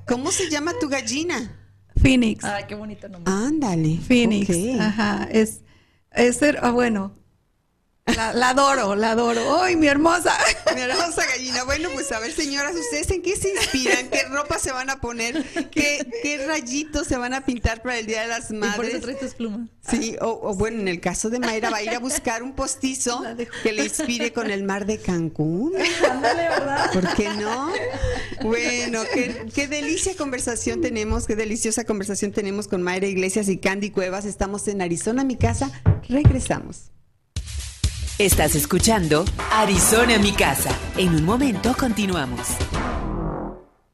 ¿Cómo se llama tu gallina? Phoenix. Ay, qué bonito nombre. Ándale. Phoenix. Ajá. Es, es ser- ah, bueno. La, adoro, la adoro. ¡Ay, mi hermosa! Mi hermosa gallina. Bueno, pues a ver, señoras, ¿ustedes en qué se inspiran? ¿Qué ropa se van a poner? ¿Qué, qué rayitos se van a pintar para el Día de las Madres? Y por eso traes plumas. Sí, o, bueno, en el caso de Mayra va a ir a buscar un postizo que le inspire con el mar de Cancún. Ándale, ¿verdad? ¿Por qué no? Bueno, qué, qué delicia conversación tenemos, qué deliciosa conversación tenemos con Mayra Iglesias y Candy Cuevas. Estamos en Arizona, mi casa. Regresamos. Estás escuchando Arizona mi casa. En un momento continuamos.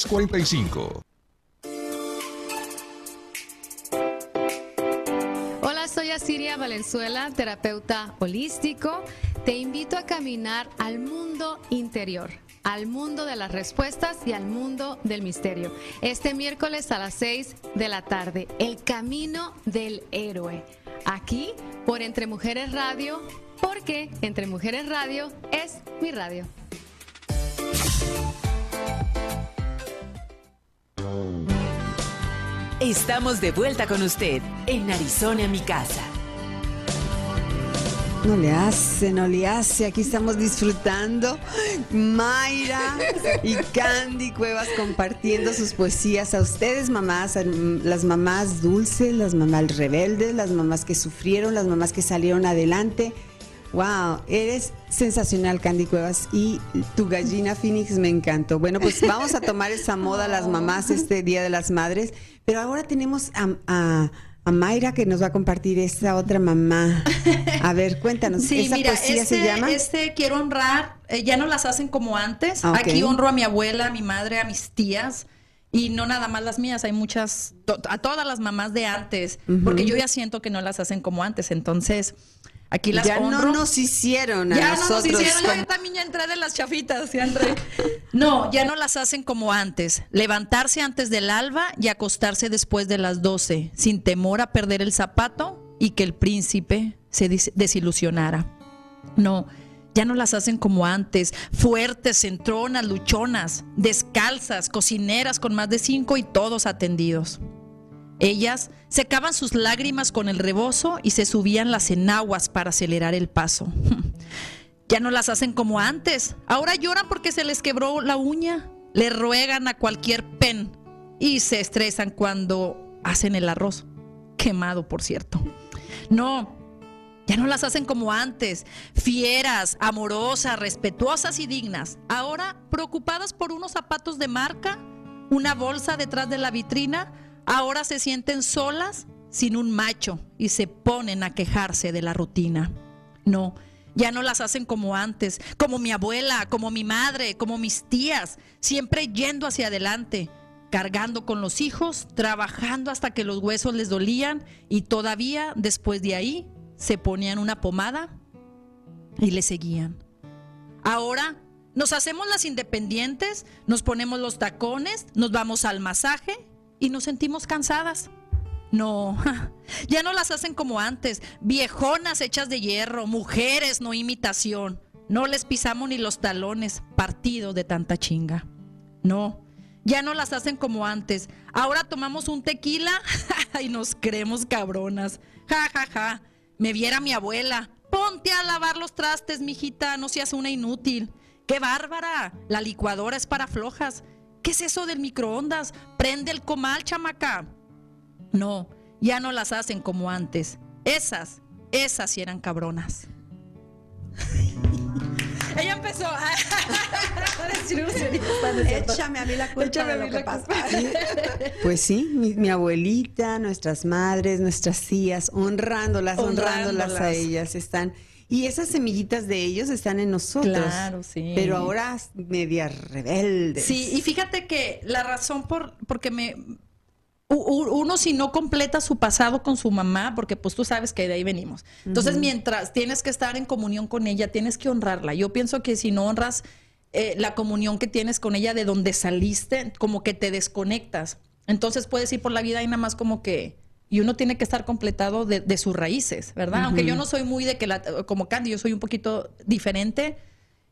45 Hola, soy Asiria Valenzuela, terapeuta holístico. Te invito a caminar al mundo interior, al mundo de las respuestas y al mundo del misterio. Este miércoles a las 6 de la tarde, el camino del héroe. Aquí por Entre Mujeres Radio, porque Entre Mujeres Radio es mi radio. Estamos de vuelta con usted en Arizona, mi casa. No le hace, no le hace. Aquí estamos disfrutando. Mayra y Candy Cuevas compartiendo sus poesías a ustedes, mamás, las mamás dulces, las mamás rebeldes, las mamás que sufrieron, las mamás que salieron adelante Wow, eres sensacional, Candy Cuevas. Y tu gallina Phoenix me encantó. Bueno, pues vamos a tomar esa moda las mamás este Día de las Madres. Pero ahora tenemos a, Mayra que nos va a compartir esta otra mamá. A ver, cuéntanos. Sí, ¿Esa poesía se este, llama? Este quiero honrar, eh, ya no las hacen como antes. Ah, Aquí honro a mi abuela, a mi madre, a mis tías. Y no nada más las mías, hay muchas, a todas las mamás de antes, porque yo ya siento que no las hacen como antes. Entonces, Aquí las ya no nos hicieron a ya nosotros. no nos hicieron, yo también ya entré de las chafitas, ya entré. No, ya no las hacen como antes. Levantarse antes del alba y acostarse después de las doce, sin temor a perder el zapato y que el príncipe se desilusionara. No, ya no las hacen como antes, fuertes, centronas, luchonas, descalzas, cocineras con más de cinco y todos atendidos. Ellas secaban sus lágrimas con el rebozo y se subían las enaguas para acelerar el paso. ya no las hacen como antes. Ahora lloran porque se les quebró la uña. Le ruegan a cualquier pen y se estresan cuando hacen el arroz. Quemado, por cierto. No, ya no las hacen como antes, fieras, amorosas, respetuosas y dignas. Ahora preocupadas por unos zapatos de marca, una bolsa detrás de la vitrina Ahora se sienten solas sin un macho y se ponen a quejarse de la rutina. No, ya no las hacen como antes, como mi abuela, como mi madre, como mis tías, siempre yendo hacia adelante, cargando con los hijos, trabajando hasta que los huesos les dolían y todavía después de ahí se ponían una pomada y le seguían. Ahora nos hacemos las independientes, nos ponemos los tacones, nos vamos al masaje y nos sentimos cansadas. No, ya no las hacen como antes, viejonas hechas de hierro, mujeres, no imitación. No les pisamos ni los talones, partido de tanta chinga. No, ya no las hacen como antes. Ahora tomamos un tequila y nos creemos cabronas. Ja, ja, ja. Me viera mi abuela. Ponte a lavar los trastes, mijita, no seas una inútil. ¡Qué bárbara! La licuadora es para flojas. ¿Qué es eso del microondas? Prende el comal, chamaca. No, ya no las hacen como antes. Esas, esas sí eran cabronas. Ella empezó a Échame a mí la culpa de lo que pasa. Pues sí, mi, abuelita, nuestras madres, nuestras tías, honrándolas, honrándolas, a ellas, están y esas semillitas de ellos están en nosotros. Claro, sí. Pero ahora media rebeldes. Sí, y fíjate que la razón por porque me uno si no completa su pasado con su mamá, porque pues tú sabes que de ahí venimos. Entonces, mientras tienes que estar en comunión con ella, tienes que honrarla. Yo pienso que si no honras eh, la comunión que tienes con ella de donde saliste, como que te desconectas. Entonces puedes ir por la vida y nada más como que y uno tiene que estar completado de, sus raíces, ¿verdad? Aunque yo no soy muy de que la, como Candy, yo soy un poquito diferente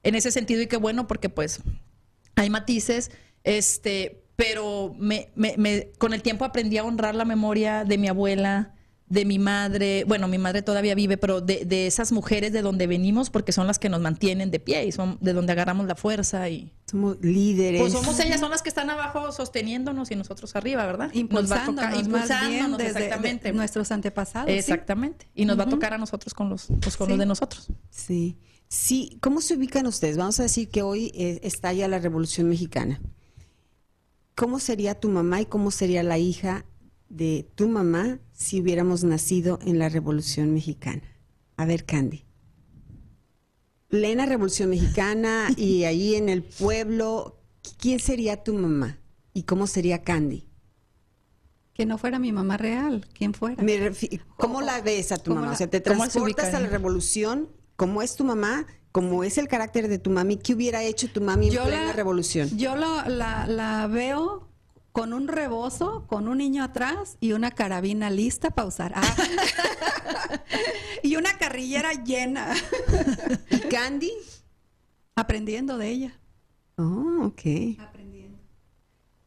en ese sentido y qué bueno porque pues hay matices, este, pero me, me, con el tiempo aprendí a honrar la memoria de mi abuela, de mi madre, bueno, mi madre todavía vive, pero de, de, esas mujeres de donde venimos, porque son las que nos mantienen de pie y son de donde agarramos la fuerza y... Somos líderes. Pues somos ellas, son las que están abajo sosteniéndonos y nosotros arriba, ¿verdad? Impulsándonos, impulsándonos exactamente. nuestros antepasados. Exactamente. Y nos va a tocar a nosotros con los, pues, con los de nosotros. Sí. Sí, ¿cómo se ubican ustedes? Vamos a decir que hoy eh, está ya la Revolución Mexicana. ¿Cómo sería tu mamá y cómo sería la hija de tu mamá si hubiéramos nacido en la Revolución Mexicana? A ver, Candy. Plena Revolución Mexicana y ahí en el pueblo, ¿quién sería tu mamá? ¿Y cómo sería Candy? Que no fuera mi mamá real, ¿quién fuera? ¿Cómo la ves a tu mamá? o sea, te transportas a la revolución cómo es tu mamá, cómo es el carácter de tu mami, qué hubiera hecho tu mami en plena revolución. Yo la, veo con un rebozo, con un niño atrás y una carabina lista para usar. Ah. y una carrillera llena. ¿Y Candy? Aprendiendo de ella. Oh, ok.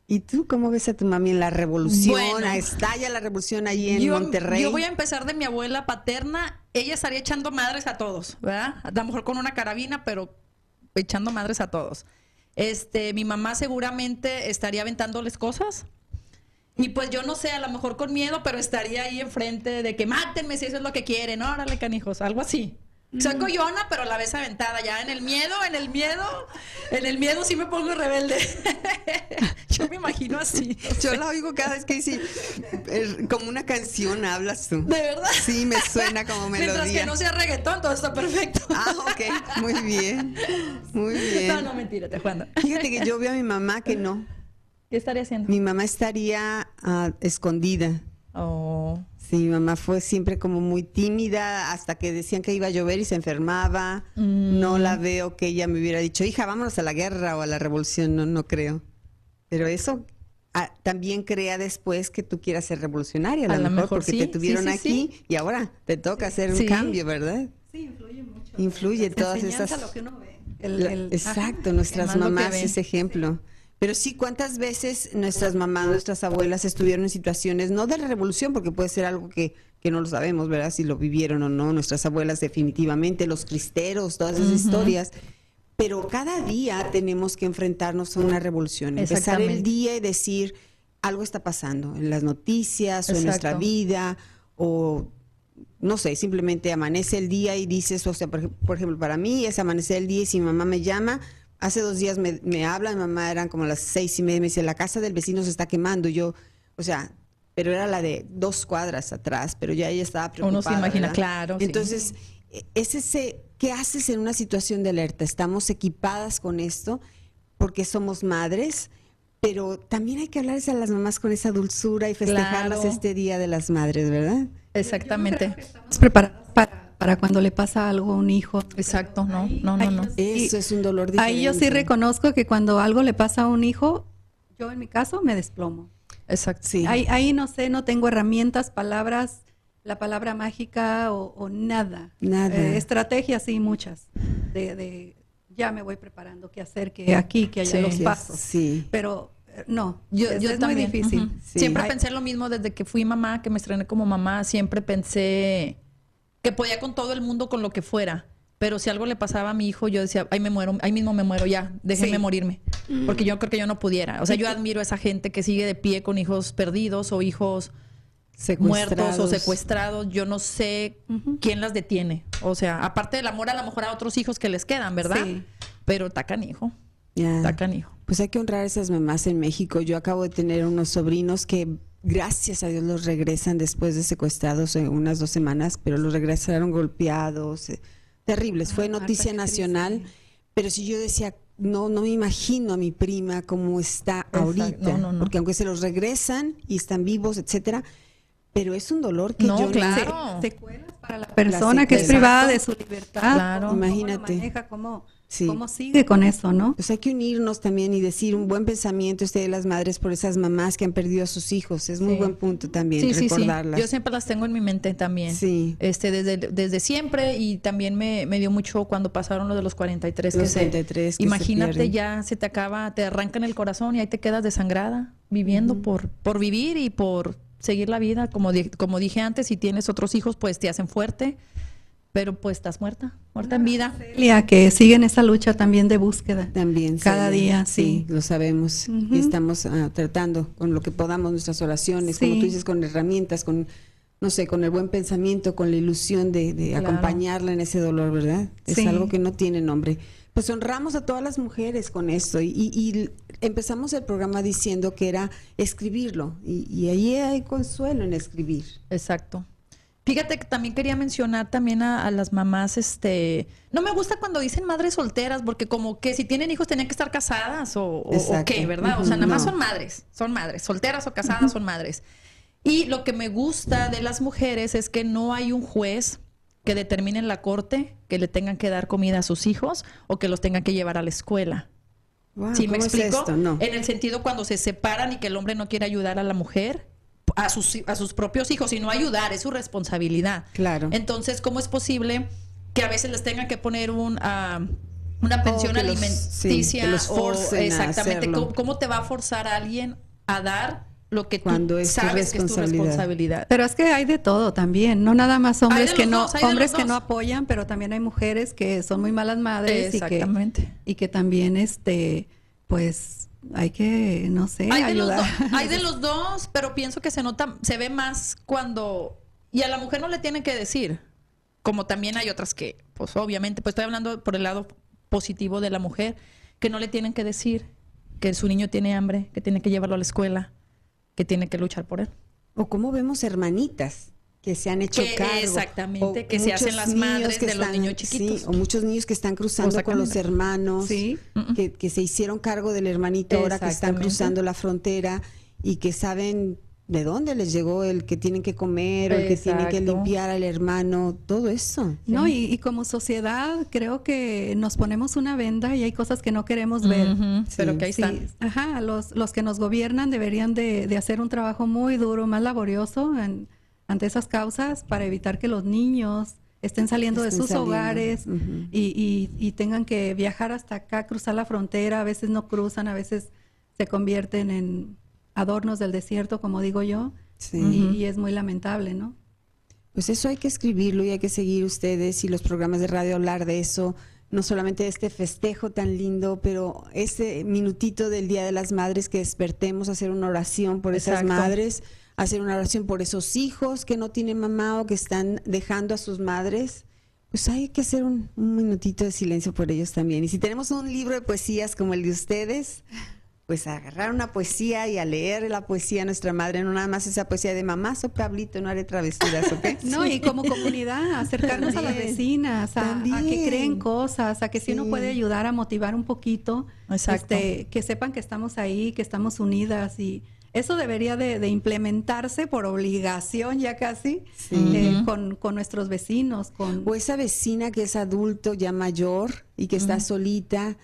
¿Y tú cómo ves a tu mami en la revolución? Bueno, estalla la revolución ahí en Monterrey. Yo voy a empezar de mi abuela paterna. Ella estaría echando madres a todos, ¿verdad? A lo mejor con una carabina, pero echando madres a todos. Este, mi mamá seguramente estaría aventándoles cosas. Y pues yo no sé, a lo mejor con miedo, pero estaría ahí enfrente de que mátenme si eso es lo que quieren. Órale, canijos, algo así. Soy coyona, pero a la vez aventada. Ya en el miedo, en el miedo, en el miedo sí me pongo rebelde. Yo me imagino así. Yo la oigo cada vez que dice, como una canción hablas tú. ¿De verdad? Sí, me suena como melodía. Mientras que no sea reggaetón, todo está perfecto. Ah, ok. Muy bien. Muy bien. No, no, mentira, te Juan. Fíjate que yo veo a mi mamá que no. ¿Qué estaría haciendo? Mi mamá estaría uh, escondida. Oh. Sí, mi mamá fue siempre como muy tímida hasta que decían que iba a llover y se enfermaba. No la mm. veo que ella me hubiera dicho, hija, vámonos a la guerra o a la revolución. No, no creo. Pero eso ah, también crea después que tú quieras ser revolucionaria, a, lo mejor, porque te tuvieron aquí y ahora te toca hacer un cambio, ¿verdad? Sí, influye mucho. Influye todas esas. Lo que uno ve. exacto, nuestras mamás, ese ejemplo. Pero sí, ¿cuántas veces nuestras mamás, nuestras abuelas estuvieron en situaciones, no de la revolución, porque puede ser algo que, que no lo sabemos, ¿verdad? Si lo vivieron o no, nuestras abuelas definitivamente, los cristeros, todas esas historias. Pero cada día tenemos que enfrentarnos a una revolución, empezar el día y decir, algo está pasando en las noticias o en nuestra vida, o no sé, simplemente amanece el día y dices, o sea, por, por ejemplo, para mí es amanecer el día y si mi mamá me llama, Hace dos días me, me habla, mi mamá eran como las seis y media, me dice, la casa del vecino se está quemando. yo, o sea, pero era la de dos cuadras atrás, pero ya ella estaba preocupada. Uno se imagina, claro. Entonces, e, es ese, ¿qué haces en una situación de alerta? Estamos equipadas con esto porque somos madres, pero también hay que hablarles a las mamás con esa dulzura y festejarlas este Día de las Madres, ¿verdad? Exactamente. Estamos preparadas para para cuando le pasa algo a un hijo. Exacto, no, no, no, no. Eso es un dolor diferente. Ahí yo sí reconozco que cuando algo le pasa a un hijo, yo en mi caso me desplomo. Exacto. Sí. Ahí, ahí no sé, no tengo herramientas, palabras, la palabra mágica o, nada. Nada. Eh, estrategias sí, muchas. De, de, ya me voy preparando qué hacer, que aquí, que haya los pasos. Sí. Pero eh, no, yo, es, yo muy difícil. Siempre pensé lo mismo desde que fui mamá, que me estrené como mamá, siempre pensé que podía con todo el mundo, con lo que fuera. Pero si algo le pasaba a mi hijo, yo decía, ahí me muero, ahí mismo me muero, ya, déjenme morirme. Porque yo creo que yo no pudiera. O sea, yo admiro a esa gente que sigue de pie con hijos perdidos o hijos muertos o secuestrados. Yo no sé quién las detiene. O sea, aparte del amor a lo mejor a otros hijos que les quedan, ¿verdad? Sí. Pero tacan hijo. Tacan hijo. Pues hay que honrar a esas mamás en México. Yo acabo de tener unos sobrinos que gracias a Dios los regresan después de secuestrados en unas dos semanas, pero los regresaron golpeados, eh, terribles. Fue noticia nacional, pero si yo decía, no, no me imagino a mi prima como está Exacto. ahorita. No, no, no. Porque aunque se los regresan y están vivos, etcétera, pero es un dolor que No, yo claro. Se- secuelas para la persona que es privada de su libertad. Claro. ¿Cómo lo Imagínate. maneja? ¿Cómo, Sí. cómo sigue con eso, no? Pues hay que unirnos también y decir un buen pensamiento este de las madres por esas mamás que han perdido a sus hijos. Es muy Sí. buen punto también Sí, recordarlas. Yo siempre las tengo en mi mente también. Sí. Este, desde, desde siempre y también me, me dio mucho cuando pasaron lo de los 43. Los que se- 43 que se imagínate, ya se te acaba, te arrancan el corazón y ahí te quedas desangrada, viviendo por, por vivir y por seguir la vida. Como, di- como dije antes, si tienes otros hijos, pues te hacen fuerte, pero pues estás muerta, muerta en vida. Celia, que sigue en esa lucha también de búsqueda. También. Cada Celia. día, sí. lo sabemos. Y estamos ah, tratando con lo que podamos nuestras oraciones, como tú dices, con herramientas, con, no sé, con el buen pensamiento, con la ilusión de, de Claro. acompañarla en ese dolor, ¿verdad? Es Sí. algo que no tiene nombre. Pues honramos a todas las mujeres con esto y, y- y empezamos el programa diciendo que era escribirlo y, y ahí hay consuelo en escribir. Exacto. Fíjate que también quería mencionar también a, a las mamás, este, no me gusta cuando dicen madres solteras, porque como que si tienen hijos tenían que estar casadas o, o- o Exacto. qué, ¿verdad? O sea, nada más no. son madres, son madres, solteras o casadas son madres. Y lo que me gusta de las mujeres es que no hay un juez que determine en la corte que le tengan que dar comida a sus hijos o que los tengan que llevar a la escuela. Wow, ¿Sí me ¿cómo es explico? No. En el sentido cuando se separan y que el hombre no quiere ayudar a la mujer, a sus, a sus propios hijos, sino ayudar, es su responsabilidad. Claro. Entonces, ¿cómo es posible que a veces les tengan que poner un, ah, una pensión Oh, que los- alimenticia? sí, que los o- exactamente. ¿Cómo, cómo te va a forzar a alguien a dar lo que Cuando tú es sabes que es tu responsabilidad? Pero es que hay de todo también, no nada más hombres que no dos, hombres que no apoyan, pero también hay mujeres que son muy malas madres y que Exactamente. y que también este pues hay que no sé, Hay de, los ayudar. dos, hay de los dos, pero pienso que se nota, se ve más cuando y a la mujer no le tienen que decir, como también hay otras que, pues obviamente, pues estoy hablando por el lado positivo de la mujer, que no le tienen que decir que su niño tiene hambre, que tiene que llevarlo a la escuela, que tiene que luchar por él. O cómo vemos hermanitas que se han hecho Que cargo. exactamente, O que se hacen las madres que de los niños chiquitos. Sí, o muchos niños que están cruzando con los hermanos, Sí. que, que se hicieron cargo del hermanito ahora que están cruzando la frontera y que saben de dónde les llegó el que tienen que comer o el que tienen que limpiar al hermano, todo eso. No, y, y como sociedad creo que nos ponemos una venda y hay cosas que no queremos ver. Pero que ahí Sí, están. ajá, los, los que nos gobiernan deberían de, de hacer un trabajo muy duro, más laborioso en- ante esas causas para evitar que los niños estén saliendo de sus saliendo, hogares y, y- y tengan que viajar hasta acá, cruzar la frontera, a veces no cruzan, a veces se convierten en adornos del desierto, como digo yo, Sí. y, y es muy lamentable, ¿no? Pues eso hay que escribirlo y hay que seguir ustedes y los programas de radio hablar de eso, no solamente de este festejo tan lindo, pero ese minutito del Día de las Madres que despertemos a hacer una oración por esas madres, hacer una oración por esos hijos que no tienen mamá o que están dejando a sus madres. Pues hay que hacer un, un minutito de silencio por ellos también. Y si tenemos un libro de poesías como el de ustedes, pues a agarrar una poesía y a leer la poesía a nuestra madre, no nada más esa poesía de mamá, soy Pablito, no haré travesuras, ¿ok? No, y como comunidad, acercarnos a las vecinas, a, a que creen cosas, a que si uno puede ayudar a motivar un poquito, Exacto. este, que sepan que estamos ahí, que estamos unidas y eso debería de, de implementarse por obligación ya casi Sí. eh, con, con nuestros vecinos, con O esa vecina que es adulto, ya mayor, y que está solita,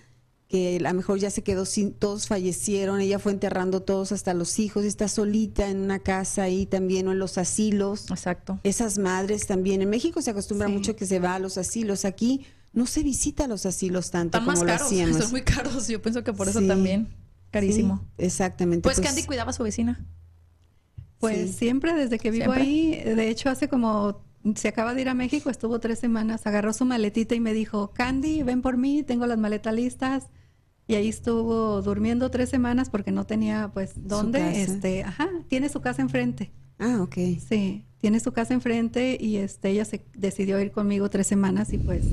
que a lo mejor ya se quedó sin, todos fallecieron, ella fue enterrando todos hasta los hijos, está solita en una casa ahí también, o en los asilos. Exacto. Esas madres también. En México se acostumbra Sí. mucho que se va a los asilos. Aquí no se visita a los asilos tanto Están como más lo caros, hacíamos. son muy caros. Yo pienso que por eso Sí. también. Carísimo. Sí, exactamente. Pues, Candy cuidaba a su vecina. Pues Sí. siempre desde que vivo Siempre. ahí, de hecho hace como, se acaba de ir a México, estuvo tres semanas, agarró su maletita y me dijo, Candy, ven por mí, tengo las maletas listas. Y ahí estuvo durmiendo tres semanas porque no tenía pues dónde, este, ajá, tiene su casa enfrente. Ah, ok. Sí, tiene su casa enfrente y este, ella se decidió ir conmigo tres semanas y pues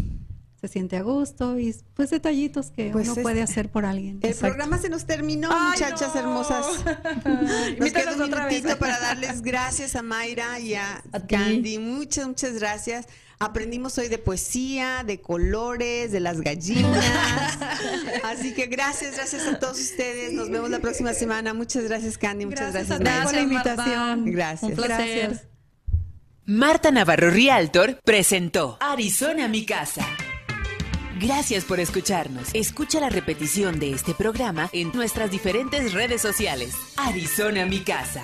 se siente a gusto y pues detallitos que Pues uno es- puede hacer por alguien. El Exacto. programa se nos terminó, Ay, muchachas no. hermosas. Nos queda un otra ratito para darles gracias a Mayra y a. Candy. Muchas, muchas gracias. Aprendimos hoy de poesía, de colores, de las gallinas. Así que gracias, gracias a todos ustedes. Nos vemos la próxima semana. Muchas gracias, Candy. Muchas gracias, Gracias por la invitación. Gracias. Un placer. Gracias. Marta Navarro Realtor presentó Arizona mi casa. Gracias por escucharnos. Escucha la repetición de este programa en nuestras diferentes redes sociales. Arizona mi casa.